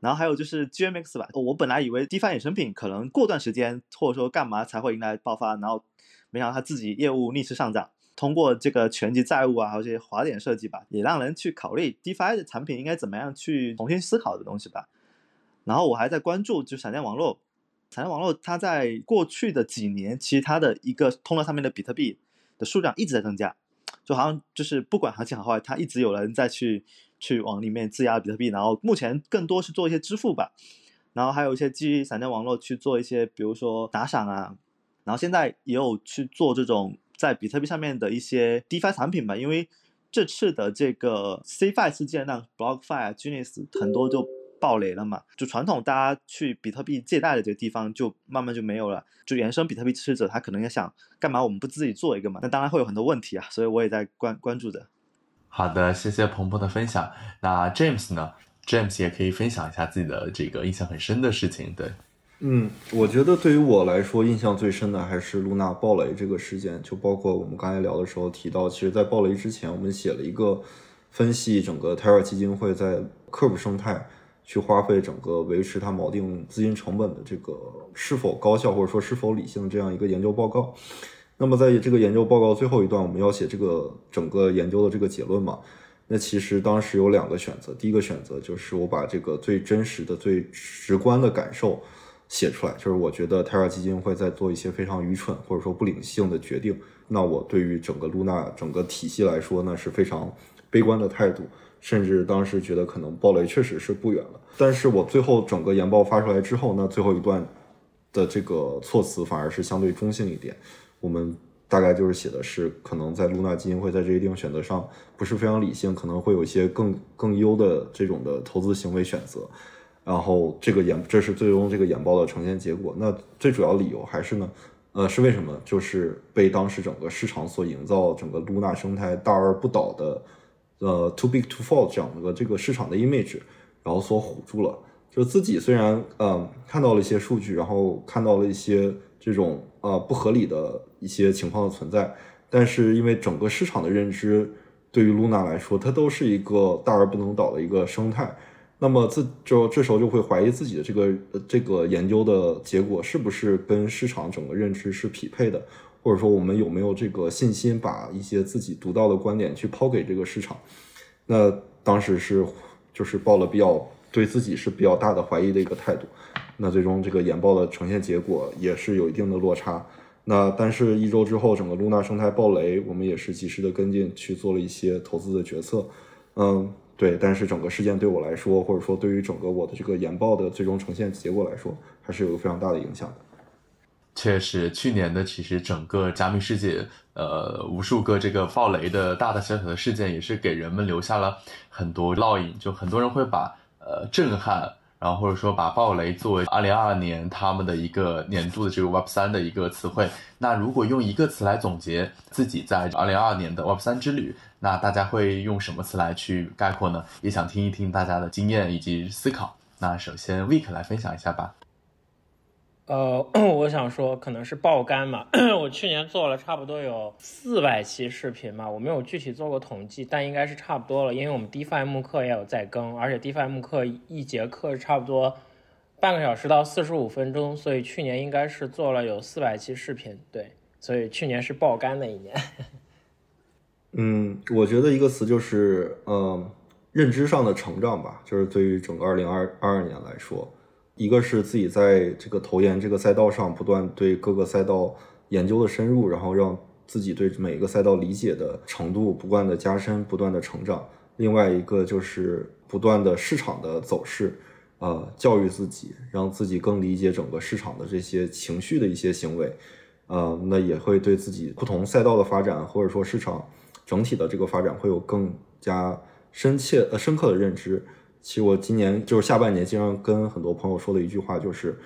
然后还有就是 GMX 吧，我本来以为 DeFi 衍生品可能过段时间或者说干嘛才会迎来爆发，然后。没想到他自己业务逆势上涨，通过这个全级债务啊，还有这些滑点设计吧，也让人去考虑 DeFi 的产品应该怎么样去重新思考的东西吧。然后我还在关注，就闪电网络，闪电网络它在过去的几年，其实它的一个通道上面的比特币的数量一直在增加，就好像就是不管行情好坏，它一直有人在去去往里面质押比特币。然后目前更多是做一些支付吧，然后还有一些基于闪电网络去做一些，比如说打赏啊。然后现在也有去做这种在比特币上面的一些 DeFi 产品吧，因为这次的这个 CFI 事件让 BlockFi、Genius 很多就爆雷了嘛，就传统大家去比特币借贷的这个地方就慢慢就没有了，就原生比特币支持者他可能也想干嘛我们不自己做一个嘛，那当然会有很多问题啊，所以我也在关关注着。好的，谢谢鹏鹏的分享。那 James 呢？James 也可以分享一下自己的这个印象很深的事情，对。嗯，我觉得对于我来说，印象最深的还是露娜爆雷这个事件。就包括我们刚才聊的时候提到，其实，在爆雷之前，我们写了一个分析整个 Terra 基金会在 Curve 生态去花费整个维持它锚定资金成本的这个是否高效或者说是否理性这样一个研究报告。那么在这个研究报告最后一段，我们要写这个整个研究的这个结论嘛？那其实当时有两个选择，第一个选择就是我把这个最真实的、最直观的感受。写出来就是我觉得 Terra 基金会在做一些非常愚蠢或者说不理性的决定。那我对于整个 Luna 整个体系来说呢是非常悲观的态度，甚至当时觉得可能暴雷确实是不远了。但是我最后整个研报发出来之后，那最后一段的这个措辞反而是相对中性一点。我们大概就是写的是可能在露娜基金会在这一定选择上不是非常理性，可能会有一些更更优的这种的投资行为选择。然后这个演，这是最终这个演报的呈现结果。那最主要理由还是呢，呃，是为什么？就是被当时整个市场所营造整个 Luna 生态大而不倒的，呃，too big to fall 这样的这个市场的 image，然后所唬住了。就自己虽然嗯看到了一些数据，然后看到了一些这种呃不合理的一些情况的存在，但是因为整个市场的认知对于 Luna 来说，它都是一个大而不能倒的一个生态。那么自就这时候就会怀疑自己的这个这个研究的结果是不是跟市场整个认知是匹配的，或者说我们有没有这个信心把一些自己独到的观点去抛给这个市场？那当时是就是抱了比较对自己是比较大的怀疑的一个态度。那最终这个研报的呈现结果也是有一定的落差。那但是，一周之后，整个 Luna 生态爆雷，我们也是及时的跟进，去做了一些投资的决策。嗯，对。但是整个事件对我来说，或者说对于整个我的这个研报的最终呈现结果来说，还是有非常大的影响的。确实，去年的其实整个加密世界，呃，无数个这个爆雷的大大小小的事件，也是给人们留下了很多烙印。就很多人会把呃震撼。然后或者说把暴雷作为二零二二年他们的一个年度的这个 Web 三的一个词汇，那如果用一个词来总结自己在二零二二年的 Web 三之旅，那大家会用什么词来去概括呢？也想听一听大家的经验以及思考。那首先 Week 来分享一下吧。呃，我想说可能是爆肝嘛。我去年做了差不多有四百期视频嘛，我没有具体做过统计，但应该是差不多了。因为我们 DeFi 慕课也有在更，而且 DeFi 慕课一节课差不多半个小时到四十五分钟，所以去年应该是做了有四百期视频。对，所以去年是爆肝的一年。嗯，我觉得一个词就是呃，认知上的成长吧，就是对于整个二零二二年来说。一个是自己在这个投研这个赛道上不断对各个赛道研究的深入，然后让自己对每一个赛道理解的程度不断的加深，不断的成长。另外一个就是不断的市场的走势，呃，教育自己，让自己更理解整个市场的这些情绪的一些行为，呃，那也会对自己不同赛道的发展，或者说市场整体的这个发展会有更加深切呃深刻的认知。其实我今年就是下半年，经常跟很多朋友说的一句话就是，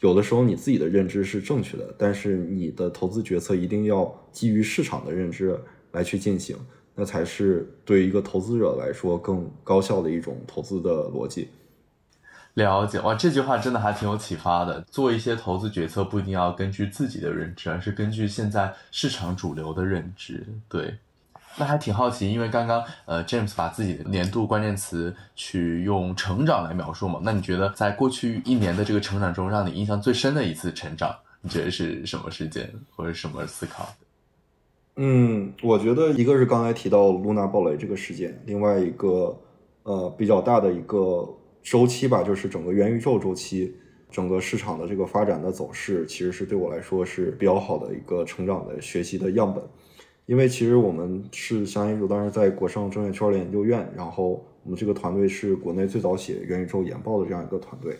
有的时候你自己的认知是正确的，但是你的投资决策一定要基于市场的认知来去进行，那才是对于一个投资者来说更高效的一种投资的逻辑。了解哇，这句话真的还挺有启发的。做一些投资决策不一定要根据自己的认知，而是根据现在市场主流的认知。对。那还挺好奇，因为刚刚呃，James 把自己的年度关键词去用成长来描述嘛。那你觉得在过去一年的这个成长中，让你印象最深的一次成长，你觉得是什么事件或者什么思考？嗯，我觉得一个是刚才提到露娜暴雷这个事件，另外一个呃比较大的一个周期吧，就是整个元宇宙周期，整个市场的这个发展的走势，其实是对我来说是比较好的一个成长的学习的样本。因为其实我们是相当于当时在国盛证券区块链研究院，然后我们这个团队是国内最早写元宇宙研报的这样一个团队，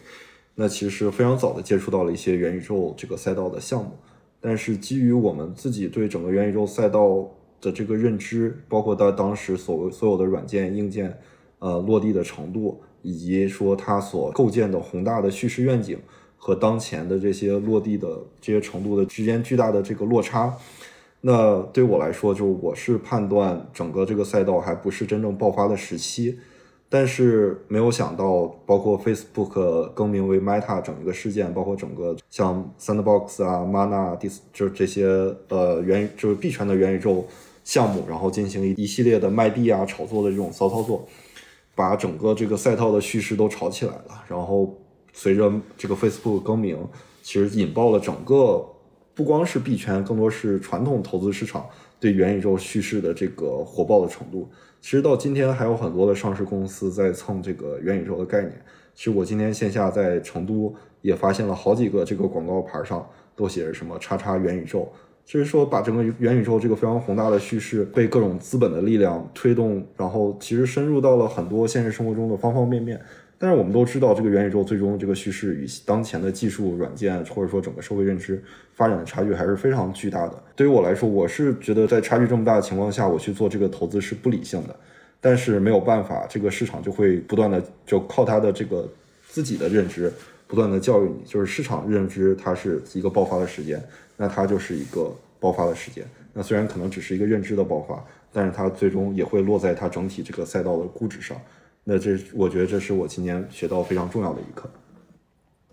那其实非常早的接触到了一些元宇宙这个赛道的项目，但是基于我们自己对整个元宇宙赛道的这个认知，包括到当时所所有的软件硬件，呃落地的程度，以及说它所构建的宏大的叙事愿景和当前的这些落地的这些程度的之间巨大的这个落差。那对我来说，就我是判断整个这个赛道还不是真正爆发的时期，但是没有想到，包括 Facebook 更名为 Meta 整一个事件，包括整个像 Sandbox 啊、Mana、Dis 就是这些呃元就是币圈的元宇宙项目，然后进行一一系列的卖币啊、炒作的这种骚操作，把整个这个赛道的叙事都炒起来了。然后随着这个 Facebook 更名，其实引爆了整个。不光是币圈，更多是传统投资市场对元宇宙叙事的这个火爆的程度。其实到今天还有很多的上市公司在蹭这个元宇宙的概念。其实我今天线下在成都也发现了好几个这个广告牌上都写着什么“叉叉元宇宙”，就是说把整个元宇宙这个非常宏大的叙事被各种资本的力量推动，然后其实深入到了很多现实生活中的方方面面。但是我们都知道，这个元宇宙最终这个叙事与当前的技术软件或者说整个社会认知发展的差距还是非常巨大的。对于我来说，我是觉得在差距这么大的情况下，我去做这个投资是不理性的。但是没有办法，这个市场就会不断的就靠它的这个自己的认知不断的教育你，就是市场认知它是一个爆发的时间，那它就是一个爆发的时间。那虽然可能只是一个认知的爆发，但是它最终也会落在它整体这个赛道的估值上。那这，我觉得这是我今年学到非常重要的一课。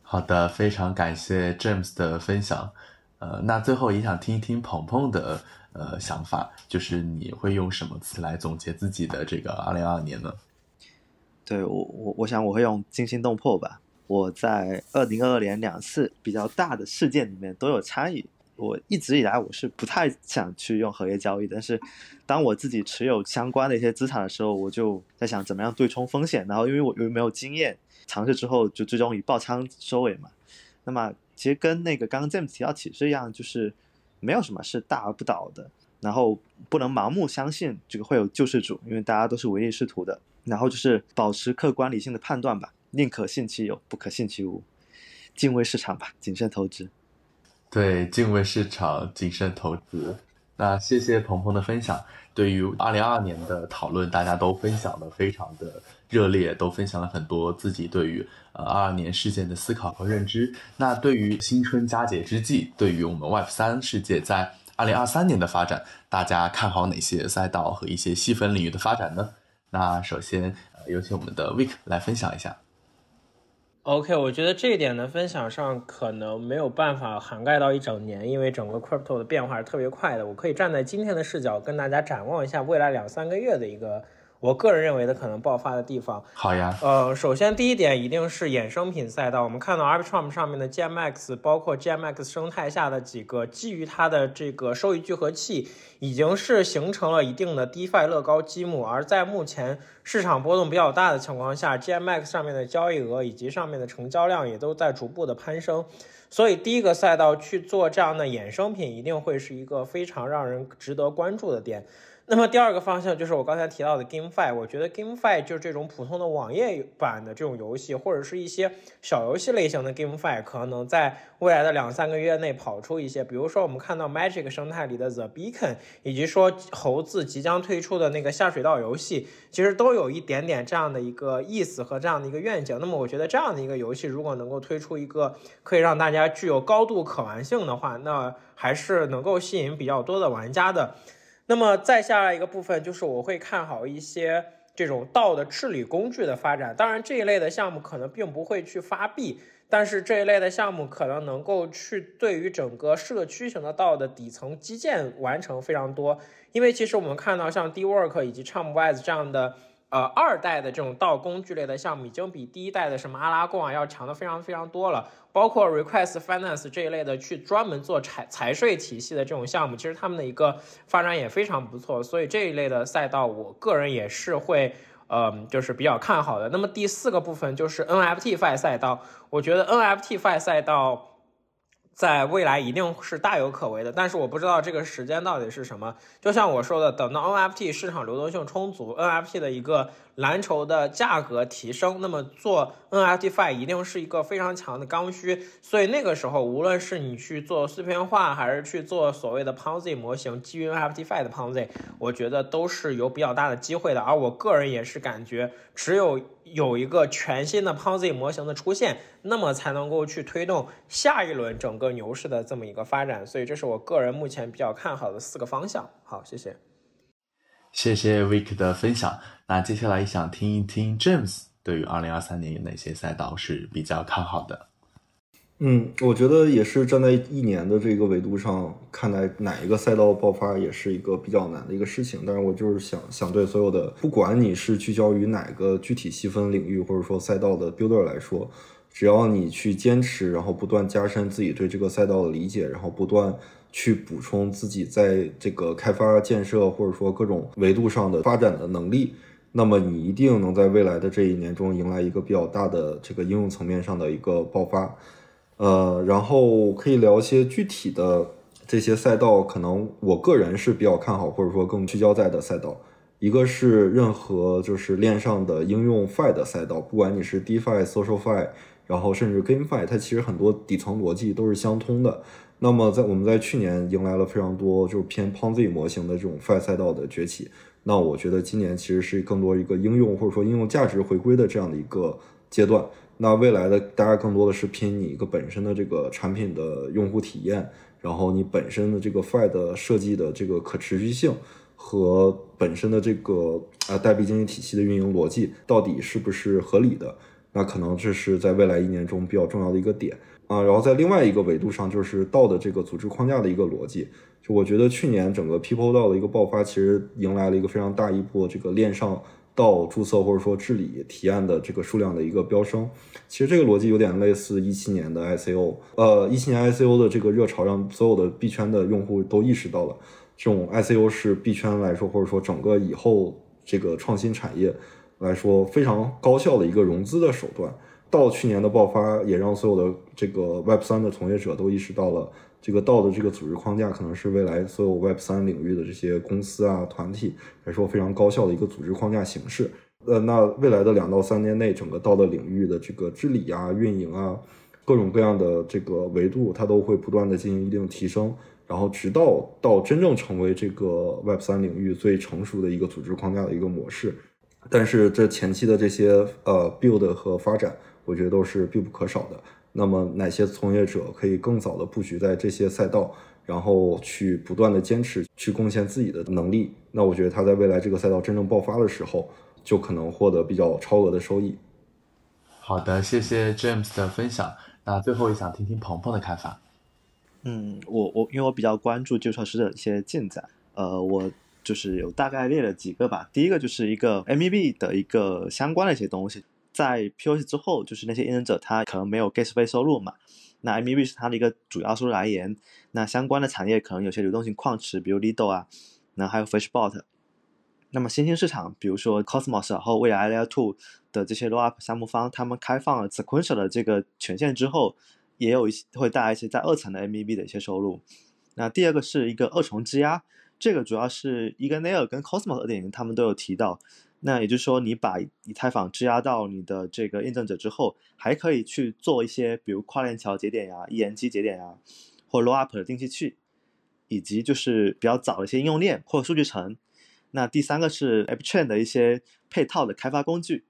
好的，非常感谢 James 的分享。呃，那最后也想听一听鹏鹏的呃想法，就是你会用什么词来总结自己的这个二零二二年呢？对我，我我想我会用惊心动魄吧。我在二零二二年两次比较大的事件里面都有参与，我一直以来我是不太想去用合约交易，但是当我自己持有相关的一些资产的时候，我就在想怎么样对冲风险。然后因为我又没有经验，尝试之后就最终以爆仓收尾嘛。那么其实跟那个刚刚 James 提到启示一样，就是没有什么是大而不倒的，然后不能盲目相信这个会有救世主，因为大家都是唯利是图的。然后就是保持客观理性的判断吧，宁可信其有，不可信其无，敬畏市场吧，谨慎投资。对，敬畏市场，谨慎投资。那谢谢鹏鹏的分享。对于二零二二年的讨论，大家都分享的非常的热烈，都分享了很多自己对于呃二二年事件的思考和认知。那对于新春佳节之际，对于我们 Web 三世界在二零二三年的发展，大家看好哪些赛道和一些细分领域的发展呢？那首先，呃，有请我们的 Vic 来分享一下。OK，我觉得这一点呢分享上可能没有办法涵盖到一整年，因为整个 crypto 的变化是特别快的。我可以站在今天的视角跟大家展望一下未来两三个月的一个。我个人认为的可能爆发的地方，好呀。呃，首先第一点一定是衍生品赛道。我们看到 Arbitrum 上面的 GMX，包括 GMX 生态下的几个基于它的这个收益聚合器，已经是形成了一定的 DeFi 乐高积木。而在目前市场波动比较大的情况下，GMX 上面的交易额以及上面的成交量也都在逐步的攀升。所以第一个赛道去做这样的衍生品，一定会是一个非常让人值得关注的点。那么第二个方向就是我刚才提到的 GameFi，我觉得 GameFi 就是这种普通的网页版的这种游戏，或者是一些小游戏类型的 GameFi，可能在未来的两三个月内跑出一些。比如说我们看到 Magic 生态里的 The Beacon，以及说猴子即将推出的那个下水道游戏，其实都有一点点这样的一个意思和这样的一个愿景。那么我觉得这样的一个游戏，如果能够推出一个可以让大家具有高度可玩性的话，那还是能够吸引比较多的玩家的。那么再下来一个部分就是我会看好一些这种道的治理工具的发展。当然这一类的项目可能并不会去发币，但是这一类的项目可能能够去对于整个社区型的道的底层基建完成非常多。因为其实我们看到像 DWork 以及 Chumwise 这样的。呃，二代的这种道工具类的项目已经比第一代的什么阿拉贡啊要强的非常非常多了。包括 Request Finance 这一类的去专门做财财税体系的这种项目，其实他们的一个发展也非常不错。所以这一类的赛道，我个人也是会，呃，就是比较看好的。那么第四个部分就是 NFT Fi 赛道，我觉得 NFT Fi 赛道。在未来一定是大有可为的，但是我不知道这个时间到底是什么。就像我说的，等到 NFT 市场流动性充足，NFT 的一个蓝筹的价格提升，那么做 NFTFi 一定是一个非常强的刚需。所以那个时候，无论是你去做碎片化，还是去做所谓的 Ponzi 模型，基于 NFTFi 的 Ponzi，我觉得都是有比较大的机会的。而我个人也是感觉，只有有一个全新的 Ponzi 模型的出现，那么才能够去推动下一轮整个牛市的这么一个发展。所以这是我个人目前比较看好的四个方向。好，谢谢。谢谢 Vic 的分享。那接下来想听一听 James 对于二零二三年有哪些赛道是比较看好的？嗯，我觉得也是站在一年的这个维度上看待哪一个赛道爆发，也是一个比较难的一个事情。但是我就是想想对所有的，不管你是聚焦于哪个具体细分领域或者说赛道的 builder 来说，只要你去坚持，然后不断加深自己对这个赛道的理解，然后不断去补充自己在这个开发建设或者说各种维度上的发展的能力，那么你一定能在未来的这一年中迎来一个比较大的这个应用层面上的一个爆发。呃，然后可以聊一些具体的这些赛道，可能我个人是比较看好，或者说更聚焦在的赛道。一个是任何就是链上的应用 Fi 的赛道，不管你是 DeFi、Social Fi，然后甚至 GameFi，它其实很多底层逻辑都是相通的。那么在我们在去年迎来了非常多就是偏 Ponzi 模型的这种 Fi 赛道的崛起，那我觉得今年其实是更多一个应用或者说应用价值回归的这样的一个阶段。那未来的大家更多的是拼你一个本身的这个产品的用户体验，然后你本身的这个 Fi 的设计的这个可持续性和本身的这个啊代币经济体系的运营逻辑到底是不是合理的？那可能这是在未来一年中比较重要的一个点啊。然后在另外一个维度上，就是道的这个组织框架的一个逻辑。就我觉得去年整个 People 道的一个爆发，其实迎来了一个非常大一波这个链上道注册或者说治理提案的这个数量的一个飙升。其实这个逻辑有点类似一七年的 ICO，呃，一七年 ICO 的这个热潮让所有的币圈的用户都意识到了，这种 ICO 是币圈来说或者说整个以后这个创新产业来说非常高效的一个融资的手段。到去年的爆发，也让所有的这个 Web 三的从业者都意识到了，这个道的这个组织框架可能是未来所有 Web 三领域的这些公司啊团体来说非常高效的一个组织框架形式。呃，那未来的两到三年内，整个道的领域的这个治理啊、运营啊，各种各样的这个维度，它都会不断的进行一定提升，然后直到到真正成为这个 Web 三领域最成熟的一个组织框架的一个模式。但是这前期的这些呃 build 和发展。我觉得都是必不可少的。那么，哪些从业者可以更早的布局在这些赛道，然后去不断的坚持，去贡献自己的能力？那我觉得他在未来这个赛道真正爆发的时候，就可能获得比较超额的收益。好的，谢谢 James 的分享。那最后也想听听鹏鹏的看法。嗯，我我因为我比较关注旧车师的一些进展，呃，我就是有大概列了几个吧。第一个就是一个 MEB 的一个相关的一些东西。在 POS 之后，就是那些验证者他可能没有 gas 费收入嘛，那 MEV 是它的一个主要收入来源。那相关的产业可能有些流动性矿池，比如 Lido 啊，那还有 Freshbot。那么新兴市场，比如说 Cosmos 和未来 Layer Two 的这些 r o l Up 项目方，他们开放了 Sequential 的这个权限之后，也有一些会带来一些在二层的 MEV 的一些收入。那第二个是一个二重质押，这个主要是 e g a n a i l 跟 Cosmos 二点零他们都有提到。那也就是说，你把以太坊质押到你的这个验证者之后，还可以去做一些，比如跨链桥节点呀、ENG 节点呀，或 Rollup 的定期器，以及就是比较早的一些应用链或数据层。那第三个是 AppChain 的一些配套的开发工具。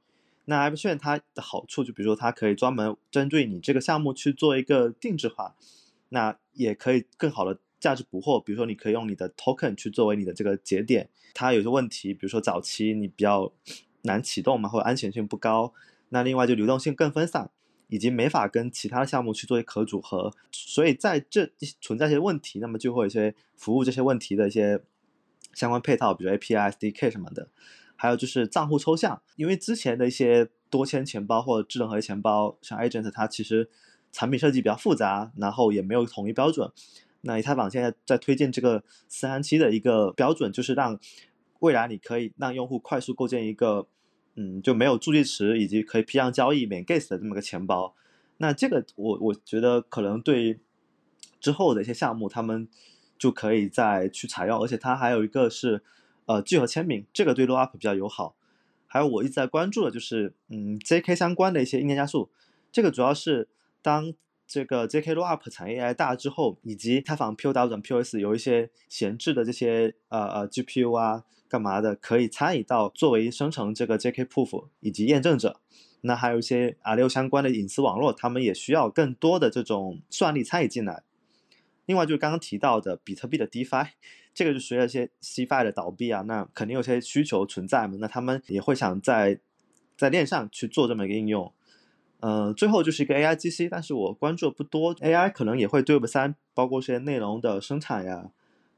那 AppChain 它的好处就比如说，它可以专门针对你这个项目去做一个定制化，那也可以更好的。价值捕获，比如说你可以用你的 token 去作为你的这个节点，它有些问题，比如说早期你比较难启动嘛，或者安全性不高，那另外就流动性更分散，以及没法跟其他项目去做一可组合，所以在这存在一些问题，那么就会有一些服务这些问题的一些相关配套，比如 API、SDK 什么的，还有就是账户抽象，因为之前的一些多签钱包或者智能合约钱包，像 Agent 它其实产品设计比较复杂，然后也没有统一标准。那以太坊现在在推荐这个三七的一个标准，就是让未来你可以让用户快速构建一个，嗯，就没有助记词以及可以批量交易免 gas 的这么个钱包。那这个我我觉得可能对之后的一些项目，他们就可以再去采用，而且它还有一个是呃聚合签名，这个对 l o up 比较友好。还有我一直在关注的就是嗯 JK 相关的一些硬件加速，这个主要是当。这个 JK Rollup 产业 AI 大之后，以及它仿 POW 转 POS 有一些闲置的这些呃呃 GPU 啊干嘛的，可以参与到作为生成这个 JK Proof 以及验证者。那还有一些 R 六相关的隐私网络，他们也需要更多的这种算力参与进来。另外就是刚刚提到的比特币的 DeFi，这个就随着一些 CFI 的倒闭啊，那肯定有些需求存在嘛，那他们也会想在在链上去做这么一个应用。呃，最后就是一个 A I G C，但是我关注的不多。A I 可能也会对 Web 三，包括一些内容的生产呀。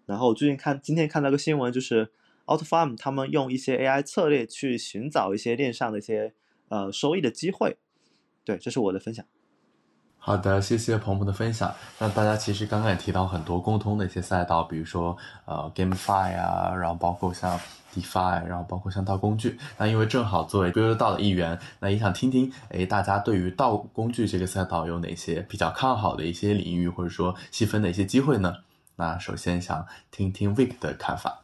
然后最近看，今天看到个新闻，就是 Outfarm 他们用一些 A I 策略去寻找一些链上的一些呃收益的机会。对，这是我的分享。好的，谢谢鹏鹏的分享。那大家其实刚刚也提到很多共通的一些赛道，比如说呃 GameFi 啊，然后包括像 DeFi，然后包括像道工具。那因为正好作为 Build 道的一员，那也想听听，哎，大家对于道工具这个赛道有哪些比较看好的一些领域，或者说细分的一些机会呢？那首先想听听 Vic 的看法。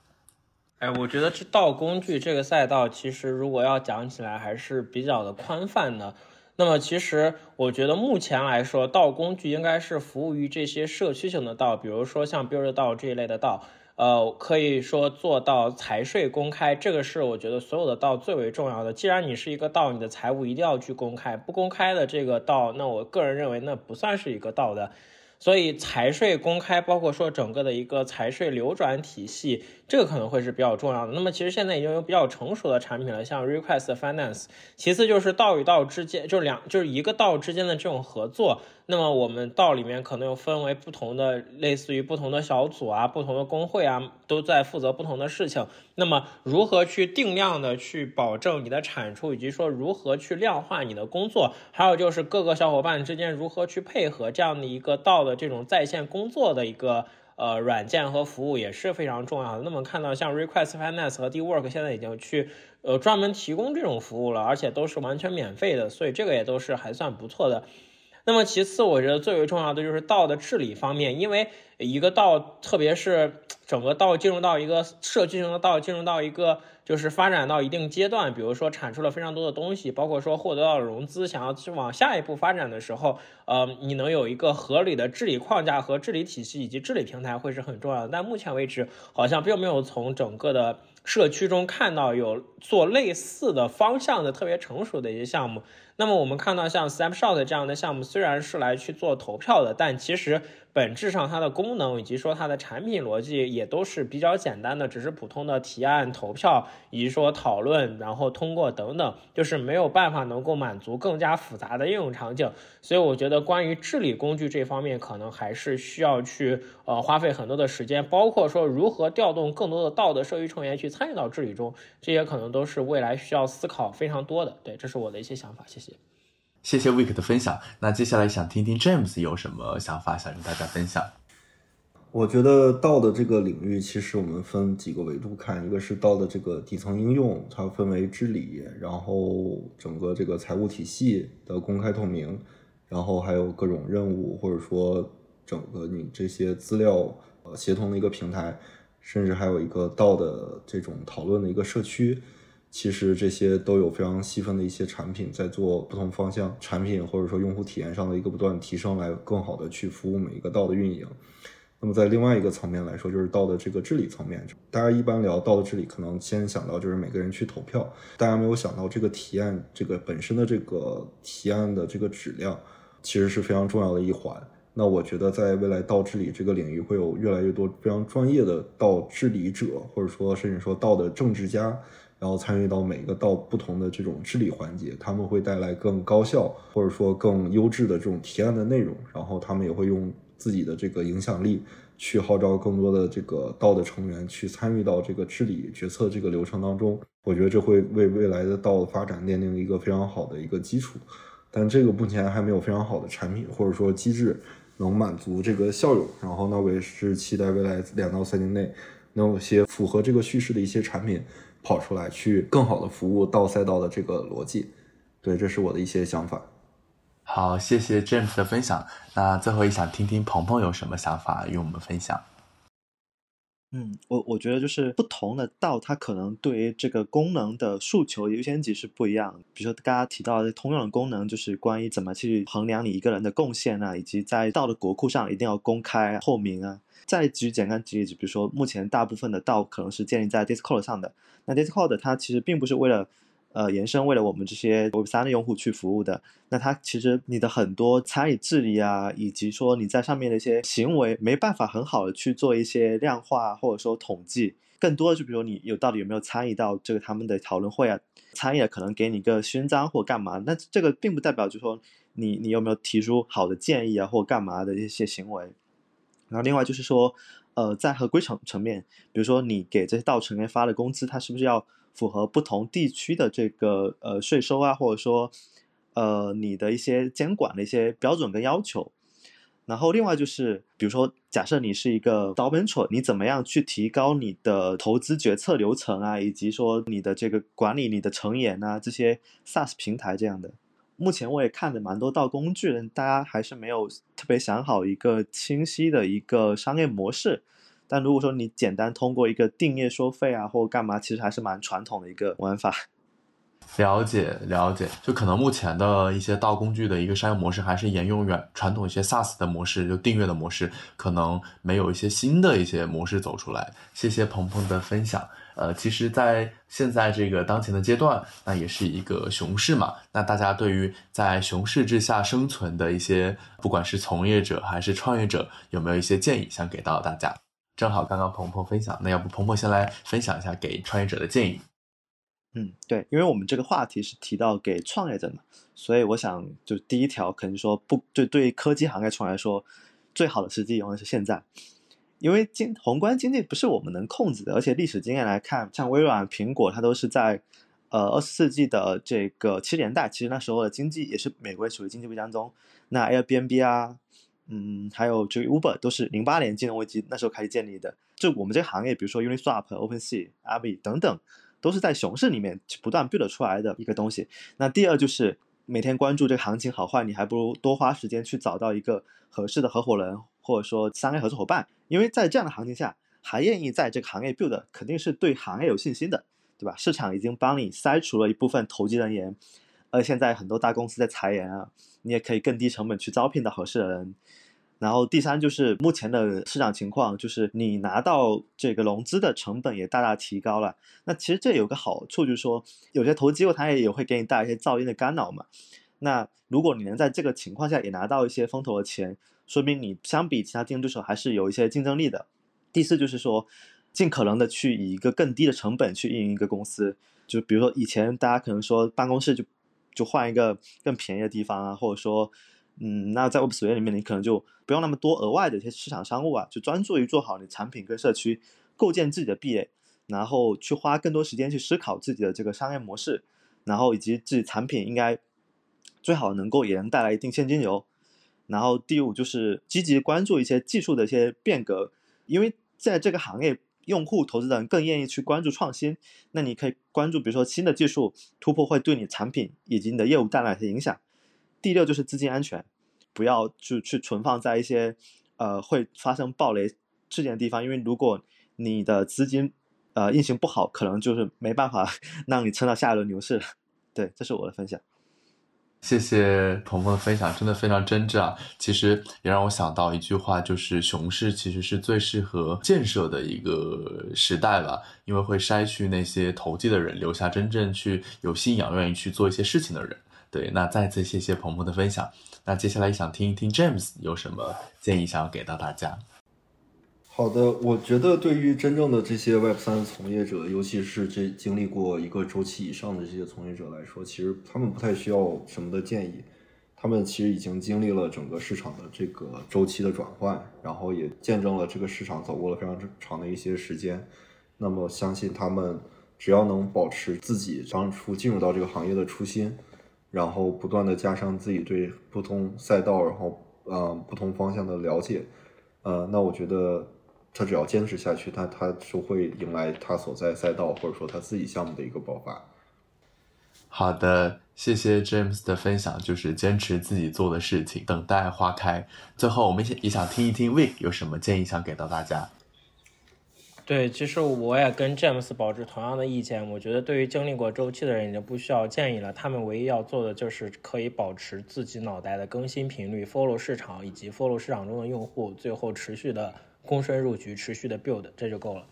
哎，我觉得这道工具这个赛道，其实如果要讲起来，还是比较的宽泛的。那么其实我觉得目前来说，道工具应该是服务于这些社区型的道，比如说像 Build 道这一类的道，呃，可以说做到财税公开，这个是我觉得所有的道最为重要的。既然你是一个道，你的财务一定要去公开，不公开的这个道，那我个人认为那不算是一个道的。所以财税公开，包括说整个的一个财税流转体系，这个可能会是比较重要的。那么其实现在已经有比较成熟的产品了，像 Request Finance。其次就是道与道之间，就是两就是一个道之间的这种合作。那么我们道里面可能又分为不同的，类似于不同的小组啊、不同的工会啊，都在负责不同的事情。那么如何去定量的去保证你的产出，以及说如何去量化你的工作，还有就是各个小伙伴之间如何去配合这样的一个道的这种在线工作的一个呃软件和服务也是非常重要的。那么看到像 Request Finance 和 D Work 现在已经去呃专门提供这种服务了，而且都是完全免费的，所以这个也都是还算不错的。那么其次，我觉得最为重要的就是道的治理方面，因为一个道，特别是整个道进入到一个社区型的道，进入到一个就是发展到一定阶段，比如说产出了非常多的东西，包括说获得到融资，想要去往下一步发展的时候，呃，你能有一个合理的治理框架和治理体系以及治理平台会是很重要的。但目前为止，好像并没有从整个的社区中看到有做类似的方向的特别成熟的一些项目。那么我们看到像 Snapshot 这样的项目，虽然是来去做投票的，但其实。本质上，它的功能以及说它的产品逻辑也都是比较简单的，只是普通的提案、投票以及说讨论，然后通过等等，就是没有办法能够满足更加复杂的应用场景。所以我觉得，关于治理工具这方面，可能还是需要去呃花费很多的时间，包括说如何调动更多的道德社区成员去参与到治理中，这些可能都是未来需要思考非常多的。对，这是我的一些想法，谢谢。谢谢 Week 的分享。那接下来想听听 James 有什么想法想跟大家分享。我觉得道的这个领域，其实我们分几个维度看，一个是道的这个底层应用，它分为治理，然后整个这个财务体系的公开透明，然后还有各种任务，或者说整个你这些资料呃协同的一个平台，甚至还有一个道的这种讨论的一个社区。其实这些都有非常细分的一些产品，在做不同方向产品或者说用户体验上的一个不断提升，来更好的去服务每一个道的运营。那么在另外一个层面来说，就是道的这个治理层面。大家一般聊道的治理，可能先想到就是每个人去投票，大家没有想到这个提案这个本身的这个提案的这个质量，其实是非常重要的一环。那我觉得在未来道治理这个领域，会有越来越多非常专业的道治理者，或者说甚至说道的政治家。然后参与到每个道不同的这种治理环节，他们会带来更高效或者说更优质的这种提案的内容。然后他们也会用自己的这个影响力去号召更多的这个道的成员去参与到这个治理决策这个流程当中。我觉得这会为未来的道的发展奠定一个非常好的一个基础。但这个目前还没有非常好的产品或者说机制能满足这个效用。然后那我也是期待未来两到三年内能有些符合这个叙事的一些产品。跑出来去更好的服务到赛道的这个逻辑，对，这是我的一些想法。好，谢谢 James 的分享。那最后也想听听鹏鹏有什么想法与我们分享。嗯，我我觉得就是不同的道，它可能对于这个功能的诉求优先级是不一样。比如说大家提到的通用的功能，就是关于怎么去衡量你一个人的贡献啊，以及在道的国库上一定要公开透明啊。再举简单举例子，比如说目前大部分的道可能是建立在 Discord 上的，那 Discord 它其实并不是为了呃延伸为了我们这些 Web 三的用户去服务的，那它其实你的很多参与治理啊，以及说你在上面的一些行为，没办法很好的去做一些量化或者说统计，更多的就比如你有到底有没有参与到这个他们的讨论会啊，参与了可能给你一个勋章或干嘛，那这个并不代表就说你你有没有提出好的建议啊或干嘛的一些行为。然后另外就是说，呃，在合规层层面，比如说你给这些道成员发的工资，他是不是要符合不同地区的这个呃税收啊，或者说呃你的一些监管的一些标准跟要求？然后另外就是，比如说假设你是一个 dovent，你怎么样去提高你的投资决策流程啊，以及说你的这个管理你的成员啊这些 SaaS 平台这样的？目前我也看了蛮多道工具，大家还是没有特别想好一个清晰的一个商业模式。但如果说你简单通过一个订阅收费啊，或干嘛，其实还是蛮传统的一个玩法。了解了解，就可能目前的一些道工具的一个商业模式，还是沿用原传统一些 SaaS 的模式，就订阅的模式，可能没有一些新的一些模式走出来。谢谢鹏鹏的分享。呃，其实，在现在这个当前的阶段，那也是一个熊市嘛。那大家对于在熊市之下生存的一些，不管是从业者还是创业者，有没有一些建议想给到大家？正好刚刚鹏鹏分享，那要不鹏鹏先来分享一下给创业者的建议。嗯，对，因为我们这个话题是提到给创业者嘛，所以我想就第一条肯定说不，就对于科技行业创业来说，最好的时机永远是现在，因为经宏观经济不是我们能控制的，而且历史经验来看，像微软、苹果，它都是在呃二十世纪的这个七十年代，其实那时候的经济也是美国处于经济危机当中，那 Airbnb 啊，嗯，还有这个 Uber 都是零八年金融危机那时候开始建立的，就我们这个行业，比如说 Uniswap、OpenSea、Aave 等等。都是在熊市里面不断 build 出来的一个东西。那第二就是每天关注这个行情好坏，你还不如多花时间去找到一个合适的合伙人或者说商业合作伙伴。因为在这样的行情下，还愿意在这个行业 build，肯定是对行业有信心的，对吧？市场已经帮你筛除了一部分投机人员，而现在很多大公司在裁员啊，你也可以更低成本去招聘到合适的人。然后第三就是目前的市场情况，就是你拿到这个融资的成本也大大提高了。那其实这有个好处，就是说有些投机构它也也会给你带来一些噪音的干扰嘛。那如果你能在这个情况下也拿到一些风投的钱，说明你相比其他竞争对手还是有一些竞争力的。第四就是说，尽可能的去以一个更低的成本去运营一个公司，就比如说以前大家可能说办公室就就换一个更便宜的地方啊，或者说。嗯，那在 Web 3里面，你可能就不用那么多额外的一些市场商务啊，就专注于做好你产品跟社区，构建自己的壁垒，然后去花更多时间去思考自己的这个商业模式，然后以及自己产品应该最好能够也能带来一定现金流。然后第五就是积极关注一些技术的一些变革，因为在这个行业，用户投资人更愿意去关注创新。那你可以关注，比如说新的技术突破会对你产品以及你的业务带来一些影响。第六就是资金安全，不要就去存放在一些呃会发生暴雷事件的地方，因为如果你的资金呃运行不好，可能就是没办法 让你撑到下一轮牛市。对，这是我的分享。谢谢鹏鹏的分享，真的非常真挚啊！其实也让我想到一句话，就是熊市其实是最适合建设的一个时代吧，因为会筛去那些投机的人，留下真正去有信仰、愿意去做一些事情的人。对，那再次谢谢鹏鹏的分享。那接下来想听一听 James 有什么建议想要给到大家。好的，我觉得对于真正的这些 Web 三从业者，尤其是这经历过一个周期以上的这些从业者来说，其实他们不太需要什么的建议。他们其实已经经历了整个市场的这个周期的转换，然后也见证了这个市场走过了非常长的一些时间。那么相信他们只要能保持自己当初进入到这个行业的初心。然后不断的加上自己对不同赛道，然后呃不同方向的了解，呃，那我觉得他只要坚持下去，他他就会迎来他所在赛道或者说他自己项目的一个爆发。好的，谢谢 James 的分享，就是坚持自己做的事情，等待花开。最后，我们也也想听一听 Vic 有什么建议想给到大家。对，其实我也跟 James 保持同样的意见。我觉得对于经历过周期的人，已经不需要建议了。他们唯一要做的就是可以保持自己脑袋的更新频率，follow 市场以及 follow 市场中的用户，最后持续的躬身入局，持续的 build，这就够了。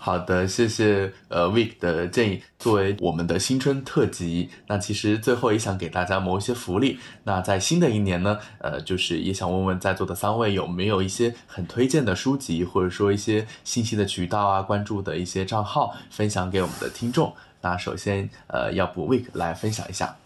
好的，谢谢呃 Week 的建议。作为我们的新春特辑，那其实最后也想给大家谋一些福利。那在新的一年呢，呃，就是也想问问在座的三位有没有一些很推荐的书籍，或者说一些信息的渠道啊，关注的一些账号，分享给我们的听众。那首先，呃，要不 Week 来分享一下。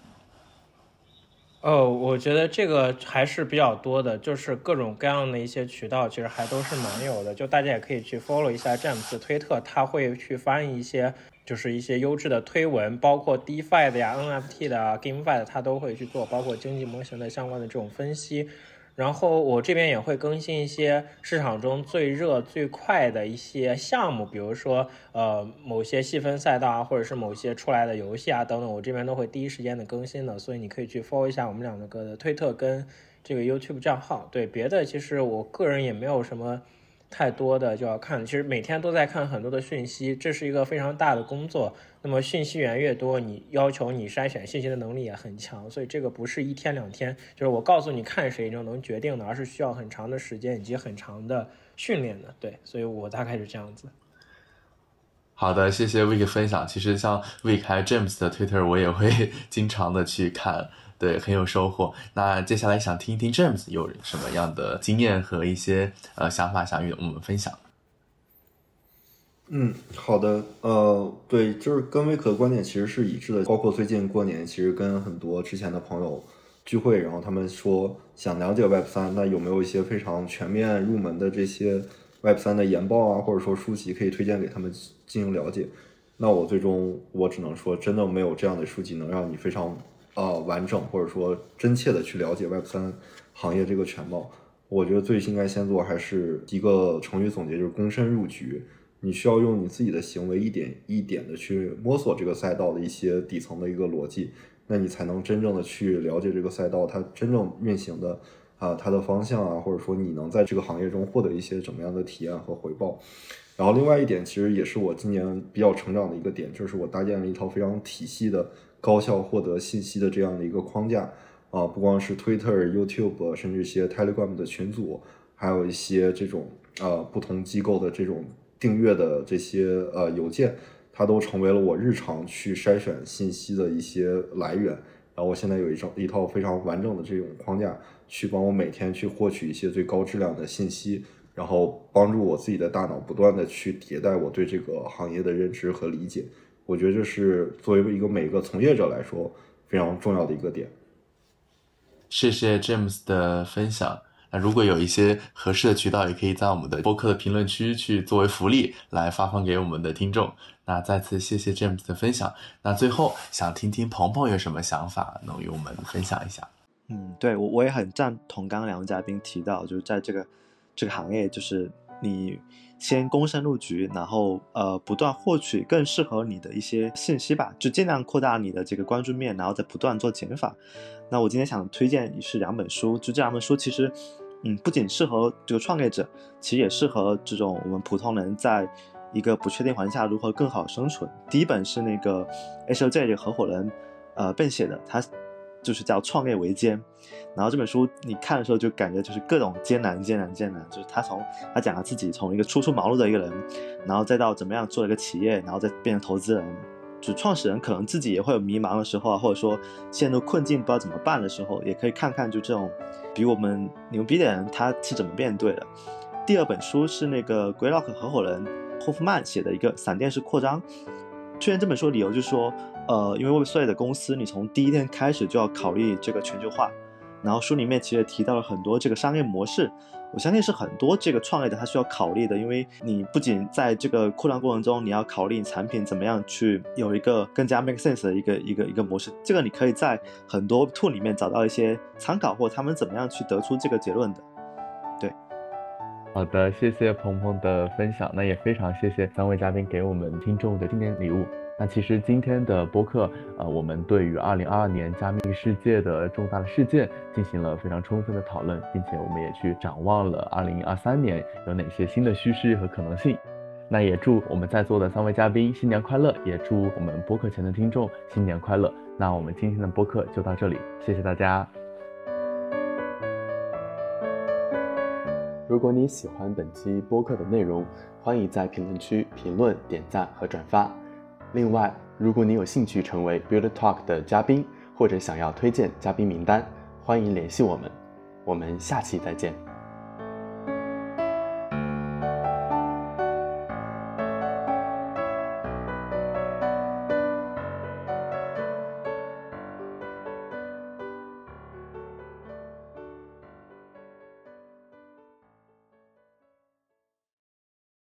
哦，我觉得这个还是比较多的，就是各种各样的一些渠道，其实还都是蛮有的。就大家也可以去 follow 一下詹姆斯推特，他会去翻译一些，就是一些优质的推文，包括 DeFi 的呀、NFT 的啊、GameFi 的，他都会去做，包括经济模型的相关的这种分析。然后我这边也会更新一些市场中最热最快的一些项目，比如说呃某些细分赛道啊，或者是某些出来的游戏啊等等，我这边都会第一时间的更新的，所以你可以去 follow 一下我们两个的推特跟这个 YouTube 账号。对别的，其实我个人也没有什么。太多的就要看，其实每天都在看很多的讯息，这是一个非常大的工作。那么讯息源越多，你要求你筛选信息的能力也很强，所以这个不是一天两天，就是我告诉你看谁就能决定的，而是需要很长的时间以及很长的训练的。对，所以我大概是这样子。好的，谢谢 Vic 分享。其实像 Vic 还有 James 的 Twitter，我也会 经常的去看。对，很有收获。那接下来想听一听 James 有什么样的经验和一些呃想法想与我们分享。嗯，好的，呃，对，就是跟威克的观点其实是一致的，包括最近过年，其实跟很多之前的朋友聚会，然后他们说想了解 Web 三，那有没有一些非常全面入门的这些 Web 三的研报啊，或者说书籍可以推荐给他们进行了解？那我最终我只能说，真的没有这样的书籍能让你非常呃完整或者说真切的去了解 Web 三行业这个全貌。我觉得最应该先做还是一个成语总结，就是躬身入局。你需要用你自己的行为一点一点的去摸索这个赛道的一些底层的一个逻辑，那你才能真正的去了解这个赛道它真正运行的啊它的方向啊，或者说你能在这个行业中获得一些怎么样的体验和回报。然后另外一点，其实也是我今年比较成长的一个点，就是我搭建了一套非常体系的高效获得信息的这样的一个框架啊，不光是 Twitter、YouTube，甚至一些 Telegram 的群组，还有一些这种呃不同机构的这种。订阅的这些呃邮件，它都成为了我日常去筛选信息的一些来源。然后我现在有一张一套非常完整的这种框架，去帮我每天去获取一些最高质量的信息，然后帮助我自己的大脑不断的去迭代我对这个行业的认知和理解。我觉得这是作为一个每个从业者来说非常重要的一个点。谢谢 James 的分享。那如果有一些合适的渠道，也可以在我们的播客的评论区去作为福利来发放给我们的听众。那再次谢谢 James 的分享。那最后想听听鹏鹏有什么想法，能与我们分享一下？嗯，对我我也很赞同刚刚两位嘉宾提到，就是在这个这个行业，就是你先躬身入局，然后呃不断获取更适合你的一些信息吧，就尽量扩大你的这个关注面，然后再不断做减法。那我今天想推荐是两本书，就这两本书其实。嗯，不仅适合这个创业者，其实也适合这种我们普通人在一个不确定环境下如何更好生存。第一本是那个 H O J 这个合伙人，呃，笨写的，他就是叫《创业维艰》。然后这本书你看的时候就感觉就是各种艰难、艰难、艰难，就是他从他讲了自己从一个初出茅庐的一个人，然后再到怎么样做了一个企业，然后再变成投资人。就创始人可能自己也会有迷茫的时候啊，或者说陷入困境不知道怎么办的时候，也可以看看就这种比我们牛逼的人他是怎么面对的。第二本书是那个 Greylock 合伙人霍夫曼写的一个闪电式扩张。推荐这本书的理由就是说，呃，因为 Web3 的公司，你从第一天开始就要考虑这个全球化。然后书里面其实提到了很多这个商业模式，我相信是很多这个创业者他需要考虑的，因为你不仅在这个扩张过程中，你要考虑你产品怎么样去有一个更加 make sense 的一个一个一个模式，这个你可以在很多 tool 里面找到一些参考，或他们怎么样去得出这个结论的。对，好的，谢谢鹏鹏的分享，那也非常谢谢三位嘉宾给我们听众的新年礼物。那其实今天的播客，呃，我们对于二零二二年加密世界的重大的事件进行了非常充分的讨论，并且我们也去展望了二零二三年有哪些新的趋势和可能性。那也祝我们在座的三位嘉宾新年快乐，也祝我们播客前的听众新年快乐。那我们今天的播客就到这里，谢谢大家。如果你喜欢本期播客的内容，欢迎在评论区评论、点赞和转发。另外，如果你有兴趣成为 Build Talk 的嘉宾，或者想要推荐嘉宾名单，欢迎联系我们。我们下期再见。